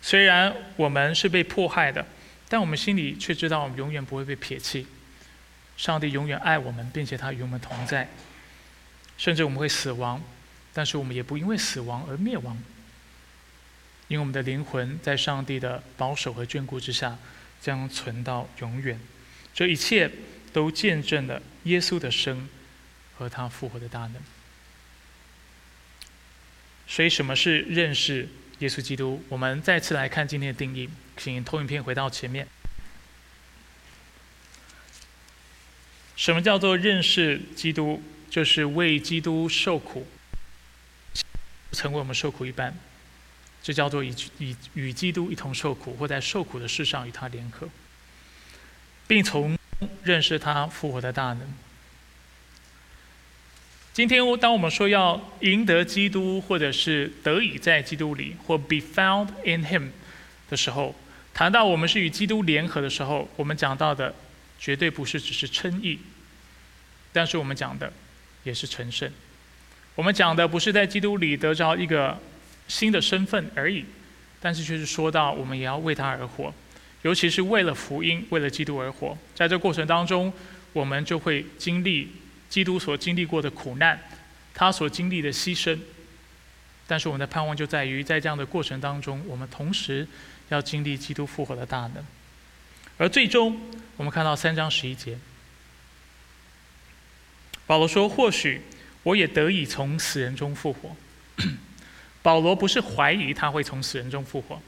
虽然我们是被迫害的，但我们心里却知道我们永远不会被撇弃。上帝永远爱我们，并且他与我们同在。甚至我们会死亡，但是我们也不因为死亡而灭亡，因为我们的灵魂在上帝的保守和眷顾之下，将存到永远。这一切都见证了耶稣的生和他复活的大能。所以，什么是认识耶稣基督？我们再次来看今天的定义。请投影片回到前面。什么叫做认识基督？就是为基督受苦，成为我们受苦一般。这叫做以以与基督一同受苦，或在受苦的事上与他联合，并从认识他复活的大能。今天，当我们说要赢得基督，或者是得以在基督里，或 be found in Him 的时候，谈到我们是与基督联合的时候，我们讲到的绝对不是只是称义，但是我们讲的也是成圣。我们讲的不是在基督里得着一个新的身份而已，但是却是说到我们也要为他而活，尤其是为了福音，为了基督而活。在这过程当中，我们就会经历。基督所经历过的苦难，他所经历的牺牲，但是我们的盼望就在于，在这样的过程当中，我们同时要经历基督复活的大能。而最终，我们看到三章十一节，保罗说：“或许我也得以从死人中复活。”保罗不是怀疑他会从死人中复活，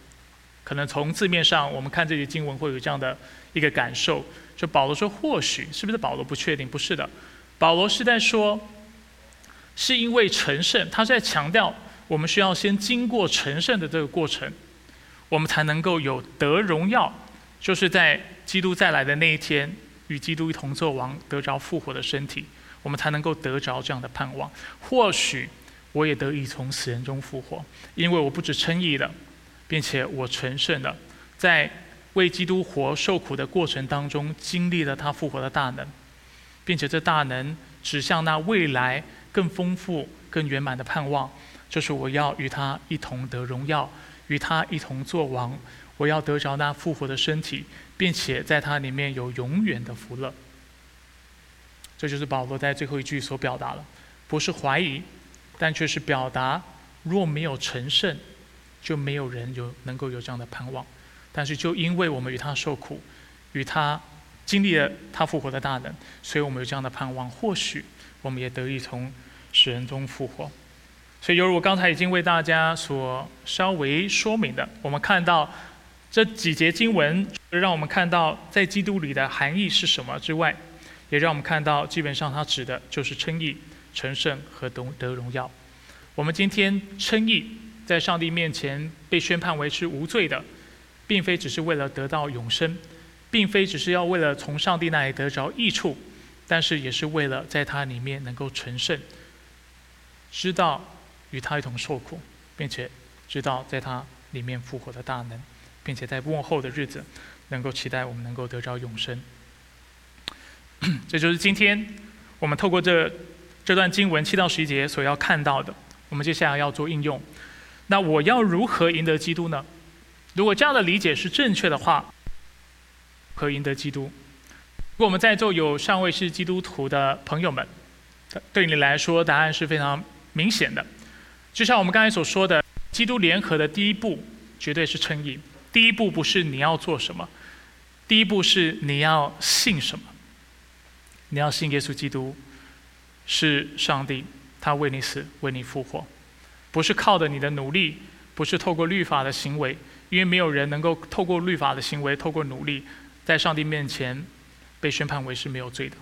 可能从字面上我们看这些经文会有这样的一个感受，就保罗说：“或许是不是？”保罗不确定，不是的，保罗是在说，是因为成圣，他是在强调我们需要先经过成圣的这个过程，我们才能够有得荣耀。就是在基督再来的那一天，与基督一同作王，得着复活的身体，我们才能够得着这样的盼望。或许我也得以从死人中复活，因为我不止称义了，并且我成圣了，在为基督活受苦的过程当中，经历了他复活的大能，并且这大能指向那未来更丰富、更圆满的盼望，就是我要与他一同得荣耀，与他一同作王。我要得着那复活的身体，并且在它里面有永远的福乐。这就是保罗在最后一句所表达了，不是怀疑，但却是表达：若没有成圣，就没有人有能够有这样的盼望。但是就因为我们与他受苦，与他经历了他复活的大能，所以我们有这样的盼望。或许我们也得以从死人中复活。所以，犹如我刚才已经为大家所稍微说明的，我们看到。这几节经文让我们看到在基督里的含义是什么之外，也让我们看到基本上它指的就是称义、成圣和得得荣耀。我们今天称义，在上帝面前被宣判为是无罪的，并非只是为了得到永生，并非只是要为了从上帝那里得着益处，但是也是为了在他里面能够成圣，知道与他一同受苦，并且知道在他里面复活的大能。并且在幕后的日子，能够期待我们能够得着永生。这就是今天我们透过这这段经文七到十一节所要看到的。我们接下来要做应用。那我要如何赢得基督呢？如果这样的理解是正确的话，可赢得基督。如果我们在座有尚未是基督徒的朋友们，对你来说答案是非常明显的。就像我们刚才所说的，基督联合的第一步绝对是称义。第一步不是你要做什么，第一步是你要信什么。你要信耶稣基督是上帝，他为你死，为你复活，不是靠着你的努力，不是透过律法的行为，因为没有人能够透过律法的行为，透过努力，在上帝面前被宣判为是没有罪的。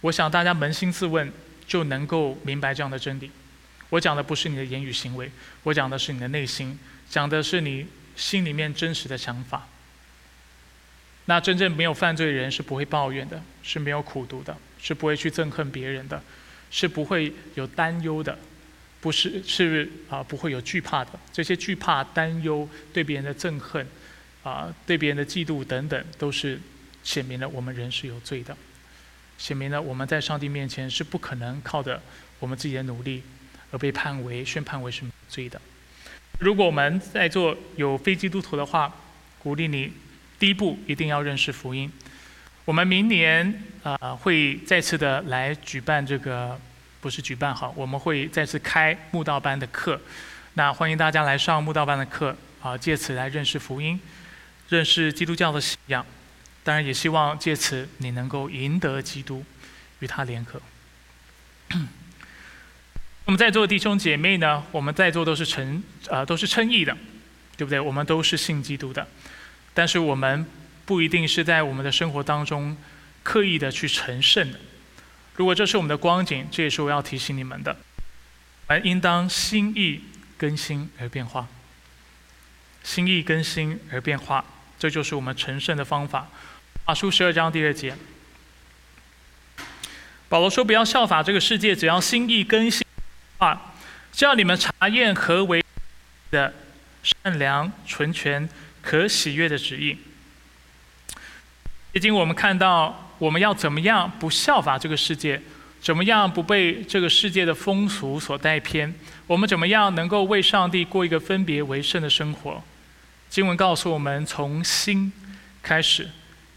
我想大家扪心自问，就能够明白这样的真理。我讲的不是你的言语行为，我讲的是你的内心。讲的是你心里面真实的想法。那真正没有犯罪的人是不会抱怨的，是没有苦读的，是不会去憎恨别人的，是不会有担忧的，不是是啊不会有惧怕的。这些惧怕、担忧、对别人的憎恨，啊对别人的嫉妒等等，都是显明了我们人是有罪的，显明了我们在上帝面前是不可能靠着我们自己的努力而被判为宣判为是罪的。如果我们在座有非基督徒的话，鼓励你第一步一定要认识福音。我们明年啊会再次的来举办这个，不是举办哈，我们会再次开慕道班的课。那欢迎大家来上慕道班的课啊，借此来认识福音，认识基督教的信仰。当然也希望借此你能够赢得基督，与他联合。我们在座的弟兄姐妹呢，我们在座都是诚呃都是称义的，对不对？我们都是信基督的，但是我们不一定是在我们的生活当中刻意的去成圣的。如果这是我们的光景，这也是我要提醒你们的，而应当心意更新而变化，心意更新而变化，这就是我们成圣的方法。啊，书十二章第二节，保罗说：“不要效法这个世界，只要心意更新。”啊，叫你们查验何为的善良、纯全、可喜悦的旨意。已经我们看到，我们要怎么样不效法这个世界？怎么样不被这个世界的风俗所带偏？我们怎么样能够为上帝过一个分别为圣的生活？经文告诉我们，从心开始，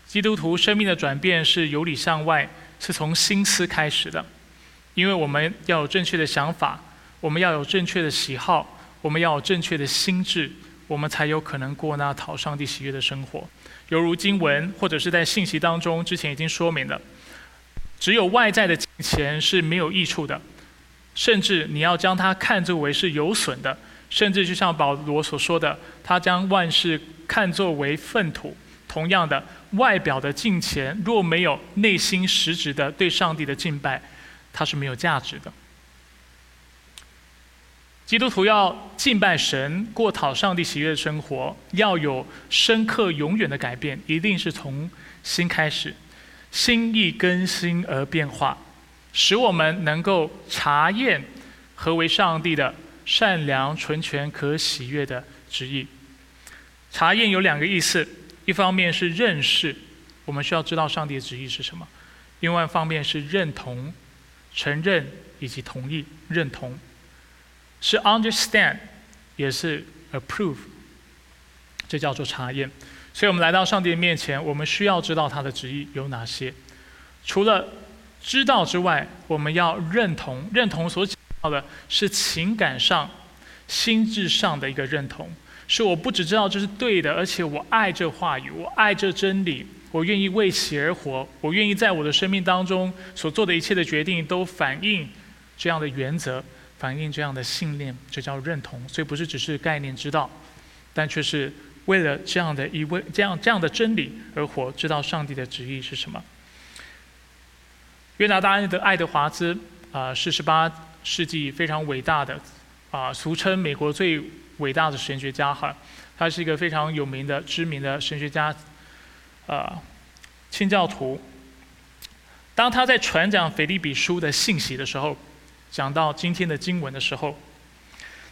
基督徒生命的转变是由里向外，是从心思开始的。因为我们要有正确的想法，我们要有正确的喜好，我们要有正确的心智，我们才有可能过那讨上帝喜悦的生活。犹如经文或者是在信息当中之前已经说明了，只有外在的钱是没有益处的，甚至你要将它看作为是有损的，甚至就像保罗所说的，他将万事看作为粪土。同样的，外表的敬虔若没有内心实质的对上帝的敬拜，它是没有价值的。基督徒要敬拜神，过讨上帝喜悦的生活，要有深刻永远的改变，一定是从心开始，心意更新而变化，使我们能够查验何为上帝的善良、纯全、可喜悦的旨意。查验有两个意思。一方面是认识，我们需要知道上帝的旨意是什么；另外一方面是认同、承认以及同意、认同，是 understand，也是 approve，这叫做查验。所以我们来到上帝的面前，我们需要知道他的旨意有哪些。除了知道之外，我们要认同，认同所到的是情感上、心智上的一个认同。是我不只知道这是对的，而且我爱这话语，我爱这真理，我愿意为其而活，我愿意在我的生命当中所做的一切的决定都反映这样的原则，反映这样的信念，这叫认同。所以不是只是概念知道，但却是为了这样的一位这样这样的真理而活，知道上帝的旨意是什么。约拿大的爱德华兹啊，是十八世纪非常伟大的啊，俗称美国最。伟大的神学家哈，他是一个非常有名的、知名的神学家，呃，清教徒。当他在传讲腓立比书的信息的时候，讲到今天的经文的时候，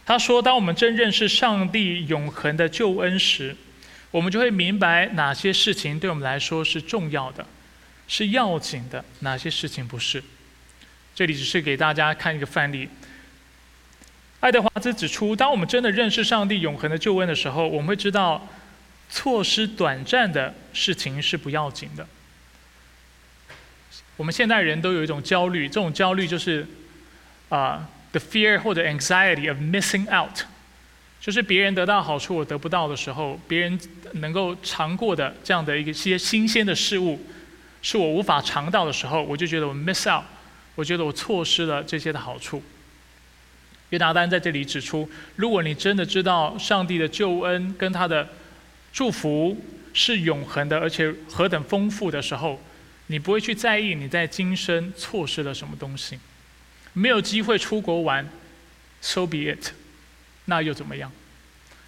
他说：“当我们真认识上帝永恒的救恩时，我们就会明白哪些事情对我们来说是重要的，是要紧的，哪些事情不是。”这里只是给大家看一个范例。爱德华兹指出，当我们真的认识上帝永恒的救恩的时候，我们会知道，错失短暂的事情是不要紧的。我们现代人都有一种焦虑，这种焦虑就是啊，the fear 或者 anxiety of missing out，就是别人得到好处我得不到的时候，别人能够尝过的这样的一个些新鲜的事物，是我无法尝到的时候，我就觉得我 miss out，我觉得我错失了这些的好处。约拿丹在这里指出，如果你真的知道上帝的救恩跟他的祝福是永恒的，而且何等丰富的时候，你不会去在意你在今生错失了什么东西。没有机会出国玩，so be it，那又怎么样？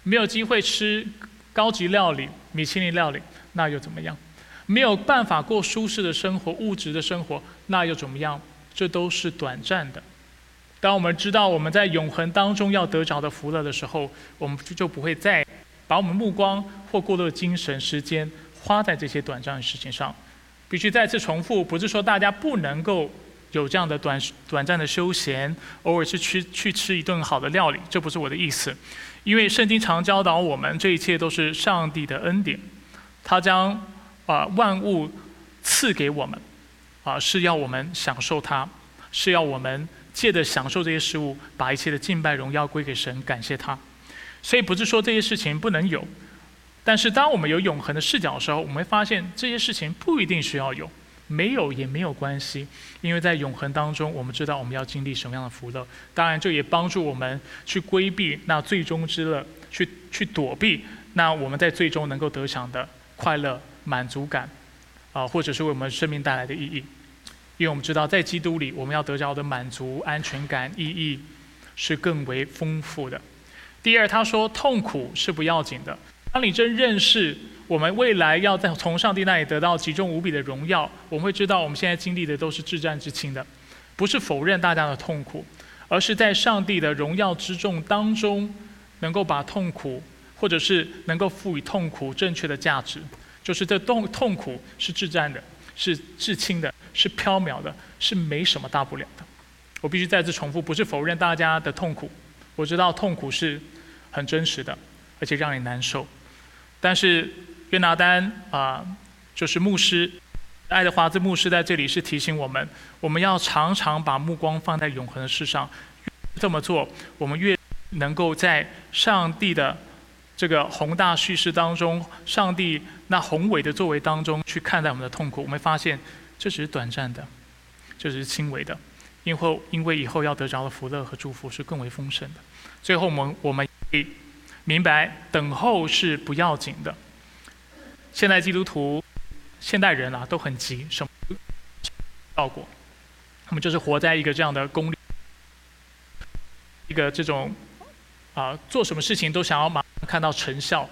没有机会吃高级料理、米其林料理，那又怎么样？没有办法过舒适的生活、物质的生活，那又怎么样？这都是短暂的。当我们知道我们在永恒当中要得着的福乐的时候，我们就不会再把我们目光或过多的精神时间花在这些短暂的事情上。必须再次重复，不是说大家不能够有这样的短短暂的休闲，偶尔是去去吃一顿好的料理，这不是我的意思。因为圣经常教导我们，这一切都是上帝的恩典，他将啊万物赐给我们，啊是要我们享受它，是要我们。借着享受这些事物，把一切的敬拜荣耀归给神，感谢他。所以不是说这些事情不能有，但是当我们有永恒的视角的时候，我们会发现这些事情不一定需要有，没有也没有关系，因为在永恒当中，我们知道我们要经历什么样的福乐。当然，这也帮助我们去规避那最终之乐，去去躲避那我们在最终能够得享的快乐、满足感，啊，或者是为我们生命带来的意义。因为我们知道，在基督里，我们要得着的满足、安全感、意义，是更为丰富的。第二，他说，痛苦是不要紧的。当你真认识我们未来要在从上帝那里得到极重无比的荣耀，我们会知道，我们现在经历的都是至战至轻的，不是否认大家的痛苦，而是在上帝的荣耀之重当中，能够把痛苦，或者是能够赋予痛苦正确的价值，就是这痛痛苦是至战的。是至轻的，是飘渺的，是没什么大不了的。我必须再次重复，不是否认大家的痛苦，我知道痛苦是很真实的，而且让你难受。但是约拿丹啊，就是牧师爱德华兹牧师在这里是提醒我们，我们要常常把目光放在永恒的事上。这么做，我们越能够在上帝的这个宏大叙事当中，上帝那宏伟的作为当中去看待我们的痛苦，我们发现这只是短暂的，这只是轻微的，因后因为以后要得着的福乐和祝福是更为丰盛的。最后，我们我们明白，等候是不要紧的。现代基督徒、现代人啊，都很急，什么效果？他们就是活在一个这样的功利、一个这种啊，做什么事情都想要马看到成效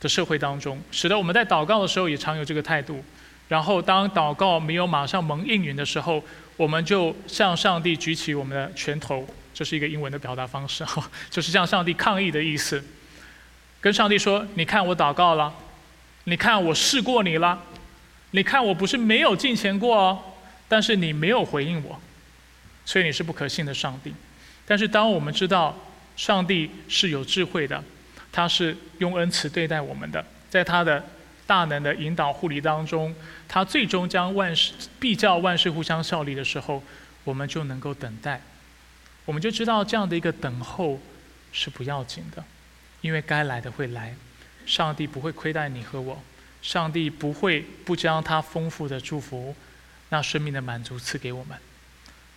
的社会当中，使得我们在祷告的时候也常有这个态度。然后，当祷告没有马上蒙应允的时候，我们就向上帝举起我们的拳头，这是一个英文的表达方式，就是向上帝抗议的意思，跟上帝说：“你看我祷告了，你看我试过你了，你看我不是没有进钱过哦。”但是你没有回应我，所以你是不可信的上帝。但是当我们知道上帝是有智慧的，他是用恩慈对待我们的，在他的大能的引导护理当中，他最终将万事必叫万事互相效力的时候，我们就能够等待，我们就知道这样的一个等候是不要紧的，因为该来的会来，上帝不会亏待你和我，上帝不会不将他丰富的祝福。那生命的满足赐给我们。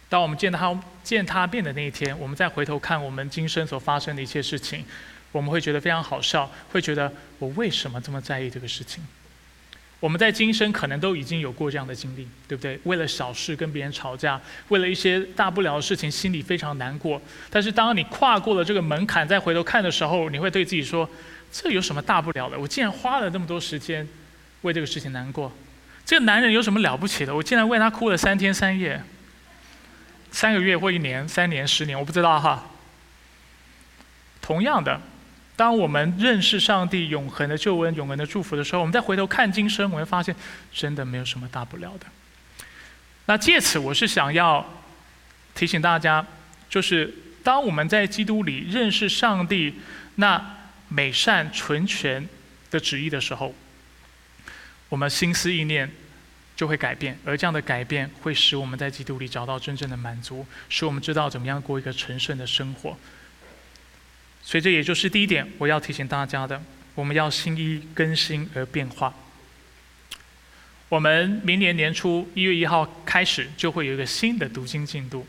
当我们见他见他变的那一天，我们再回头看我们今生所发生的一切事情，我们会觉得非常好笑，会觉得我为什么这么在意这个事情？我们在今生可能都已经有过这样的经历，对不对？为了小事跟别人吵架，为了一些大不了的事情，心里非常难过。但是当你跨过了这个门槛，再回头看的时候，你会对自己说：这有什么大不了的？我竟然花了那么多时间为这个事情难过。这个男人有什么了不起的？我竟然为他哭了三天三夜，三个月或一年、三年、十年，我不知道哈。同样的，当我们认识上帝永恒的救恩、永恒的祝福的时候，我们再回头看今生，我会发现真的没有什么大不了的。那借此，我是想要提醒大家，就是当我们在基督里认识上帝那美善纯全的旨意的时候。我们心思意念就会改变，而这样的改变会使我们在基督里找到真正的满足，使我们知道怎么样过一个成圣的生活。所以这也就是第一点，我要提醒大家的：我们要心意更新而变化。我们明年年初一月一号开始就会有一个新的读经进度，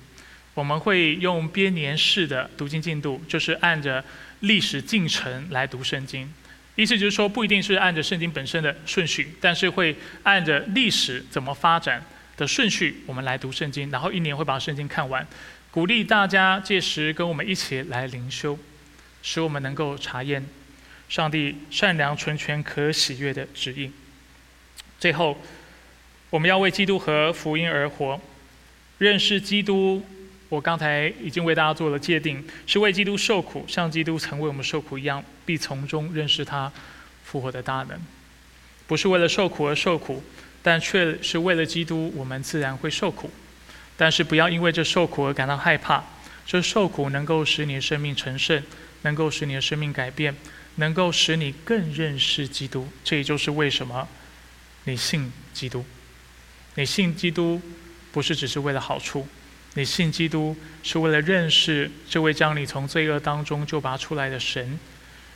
我们会用编年式的读经进度，就是按着历史进程来读圣经。意思就是说，不一定是按着圣经本身的顺序，但是会按着历史怎么发展的顺序，我们来读圣经，然后一年会把圣经看完。鼓励大家届时跟我们一起来灵修，使我们能够查验上帝善良、纯全、可喜悦的指引。最后，我们要为基督和福音而活，认识基督。我刚才已经为大家做了界定，是为基督受苦，像基督曾为我们受苦一样，必从中认识他复活的大能。不是为了受苦而受苦，但却是为了基督，我们自然会受苦。但是不要因为这受苦而感到害怕，这受苦能够使你生命成圣，能够使你的生命改变，能够使你更认识基督。这也就是为什么你信基督。你信基督，不是只是为了好处。你信基督是为了认识这位将你从罪恶当中救拔出来的神，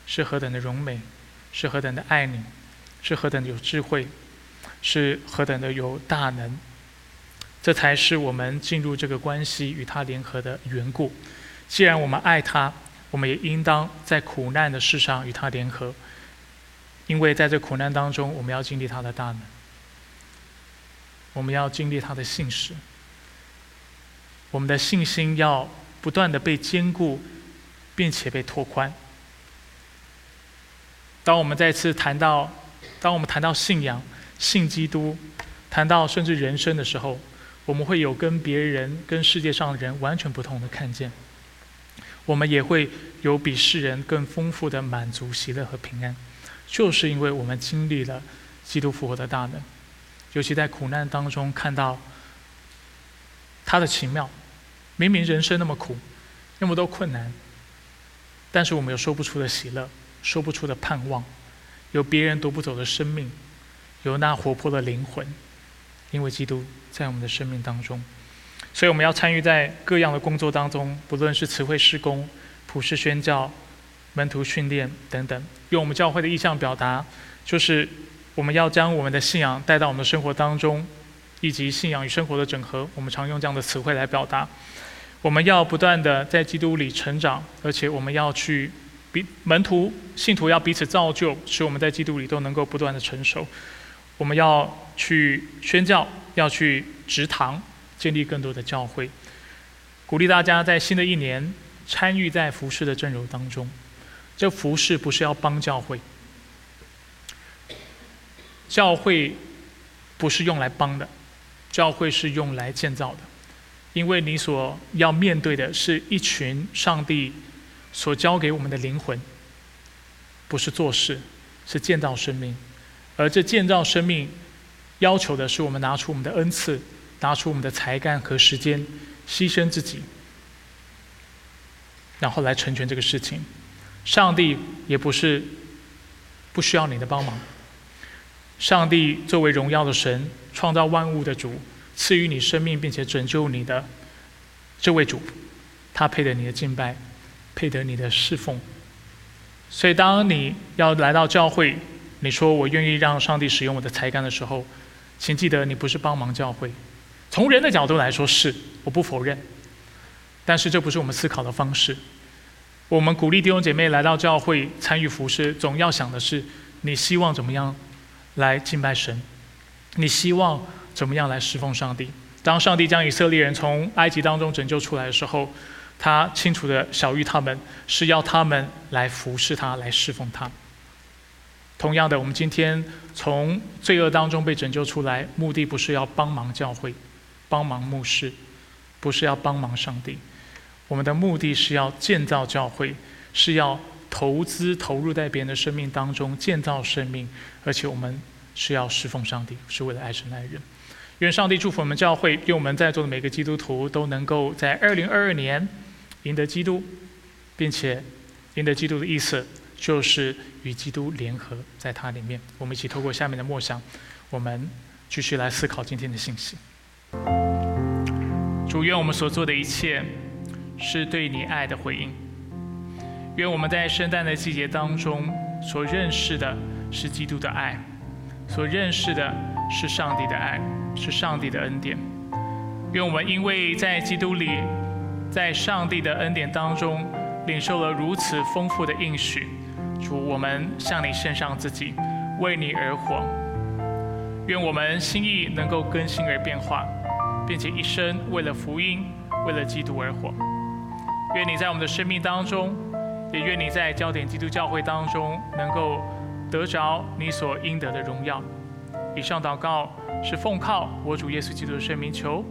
是何等的荣美，是何等的爱你，是何等的有智慧，是何等的有大能，这才是我们进入这个关系与他联合的缘故。既然我们爱他，我们也应当在苦难的事上与他联合，因为在这苦难当中，我们要经历他的大能，我们要经历他的信实。我们的信心要不断的被坚固，并且被拓宽。当我们再次谈到，当我们谈到信仰、信基督，谈到甚至人生的时候，我们会有跟别人、跟世界上人完全不同的看见。我们也会有比世人更丰富的满足、喜乐和平安，就是因为我们经历了基督复活的大能，尤其在苦难当中看到。他的奇妙，明明人生那么苦，那么多困难，但是我们有说不出的喜乐，说不出的盼望，有别人夺不走的生命，有那活泼的灵魂，因为基督在我们的生命当中，所以我们要参与在各样的工作当中，不论是词汇施工、普世宣教、门徒训练等等。用我们教会的意向表达，就是我们要将我们的信仰带到我们的生活当中，以及信仰与生活的整合。我们常用这样的词汇来表达。我们要不断的在基督里成长，而且我们要去彼门徒信徒要彼此造就，使我们在基督里都能够不断的成熟。我们要去宣教，要去植堂，建立更多的教会，鼓励大家在新的一年参与在服饰的阵容当中。这服饰不是要帮教会，教会不是用来帮的，教会是用来建造的。因为你所要面对的是一群上帝所交给我们的灵魂，不是做事，是建造生命。而这建造生命，要求的是我们拿出我们的恩赐，拿出我们的才干和时间，牺牲自己，然后来成全这个事情。上帝也不是不需要你的帮忙。上帝作为荣耀的神，创造万物的主。赐予你生命并且拯救你的这位主，他配得你的敬拜，配得你的侍奉。所以，当你要来到教会，你说我愿意让上帝使用我的才干的时候，请记得你不是帮忙教会。从人的角度来说是，我不否认，但是这不是我们思考的方式。我们鼓励弟兄姐妹来到教会参与服侍，总要想的是你希望怎么样来敬拜神，你希望。怎么样来侍奉上帝？当上帝将以色列人从埃及当中拯救出来的时候，他清楚的晓谕他们是要他们来服侍他，来侍奉他。同样的，我们今天从罪恶当中被拯救出来，目的不是要帮忙教会、帮忙牧师，不是要帮忙上帝。我们的目的是要建造教会，是要投资投入在别人的生命当中建造生命，而且我们是要侍奉上帝，是为了爱神爱人。愿上帝祝福我们教会，愿我们在座的每个基督徒都能够在二零二二年赢得基督，并且赢得基督的意思就是与基督联合在他里面。我们一起透过下面的默想，我们继续来思考今天的信息。主，愿我们所做的一切是对你爱的回应。愿我们在圣诞的季节当中所认识的是基督的爱，所认识的是上帝的爱。是上帝的恩典，愿我们因为在基督里，在上帝的恩典当中，领受了如此丰富的应许。主，我们向你献上自己，为你而活。愿我们心意能够更新而变化，并且一生为了福音，为了基督而活。愿你在我们的生命当中，也愿你在焦点基督教会当中，能够得着你所应得的荣耀。以上祷告。是奉靠我主耶稣基督的圣名求。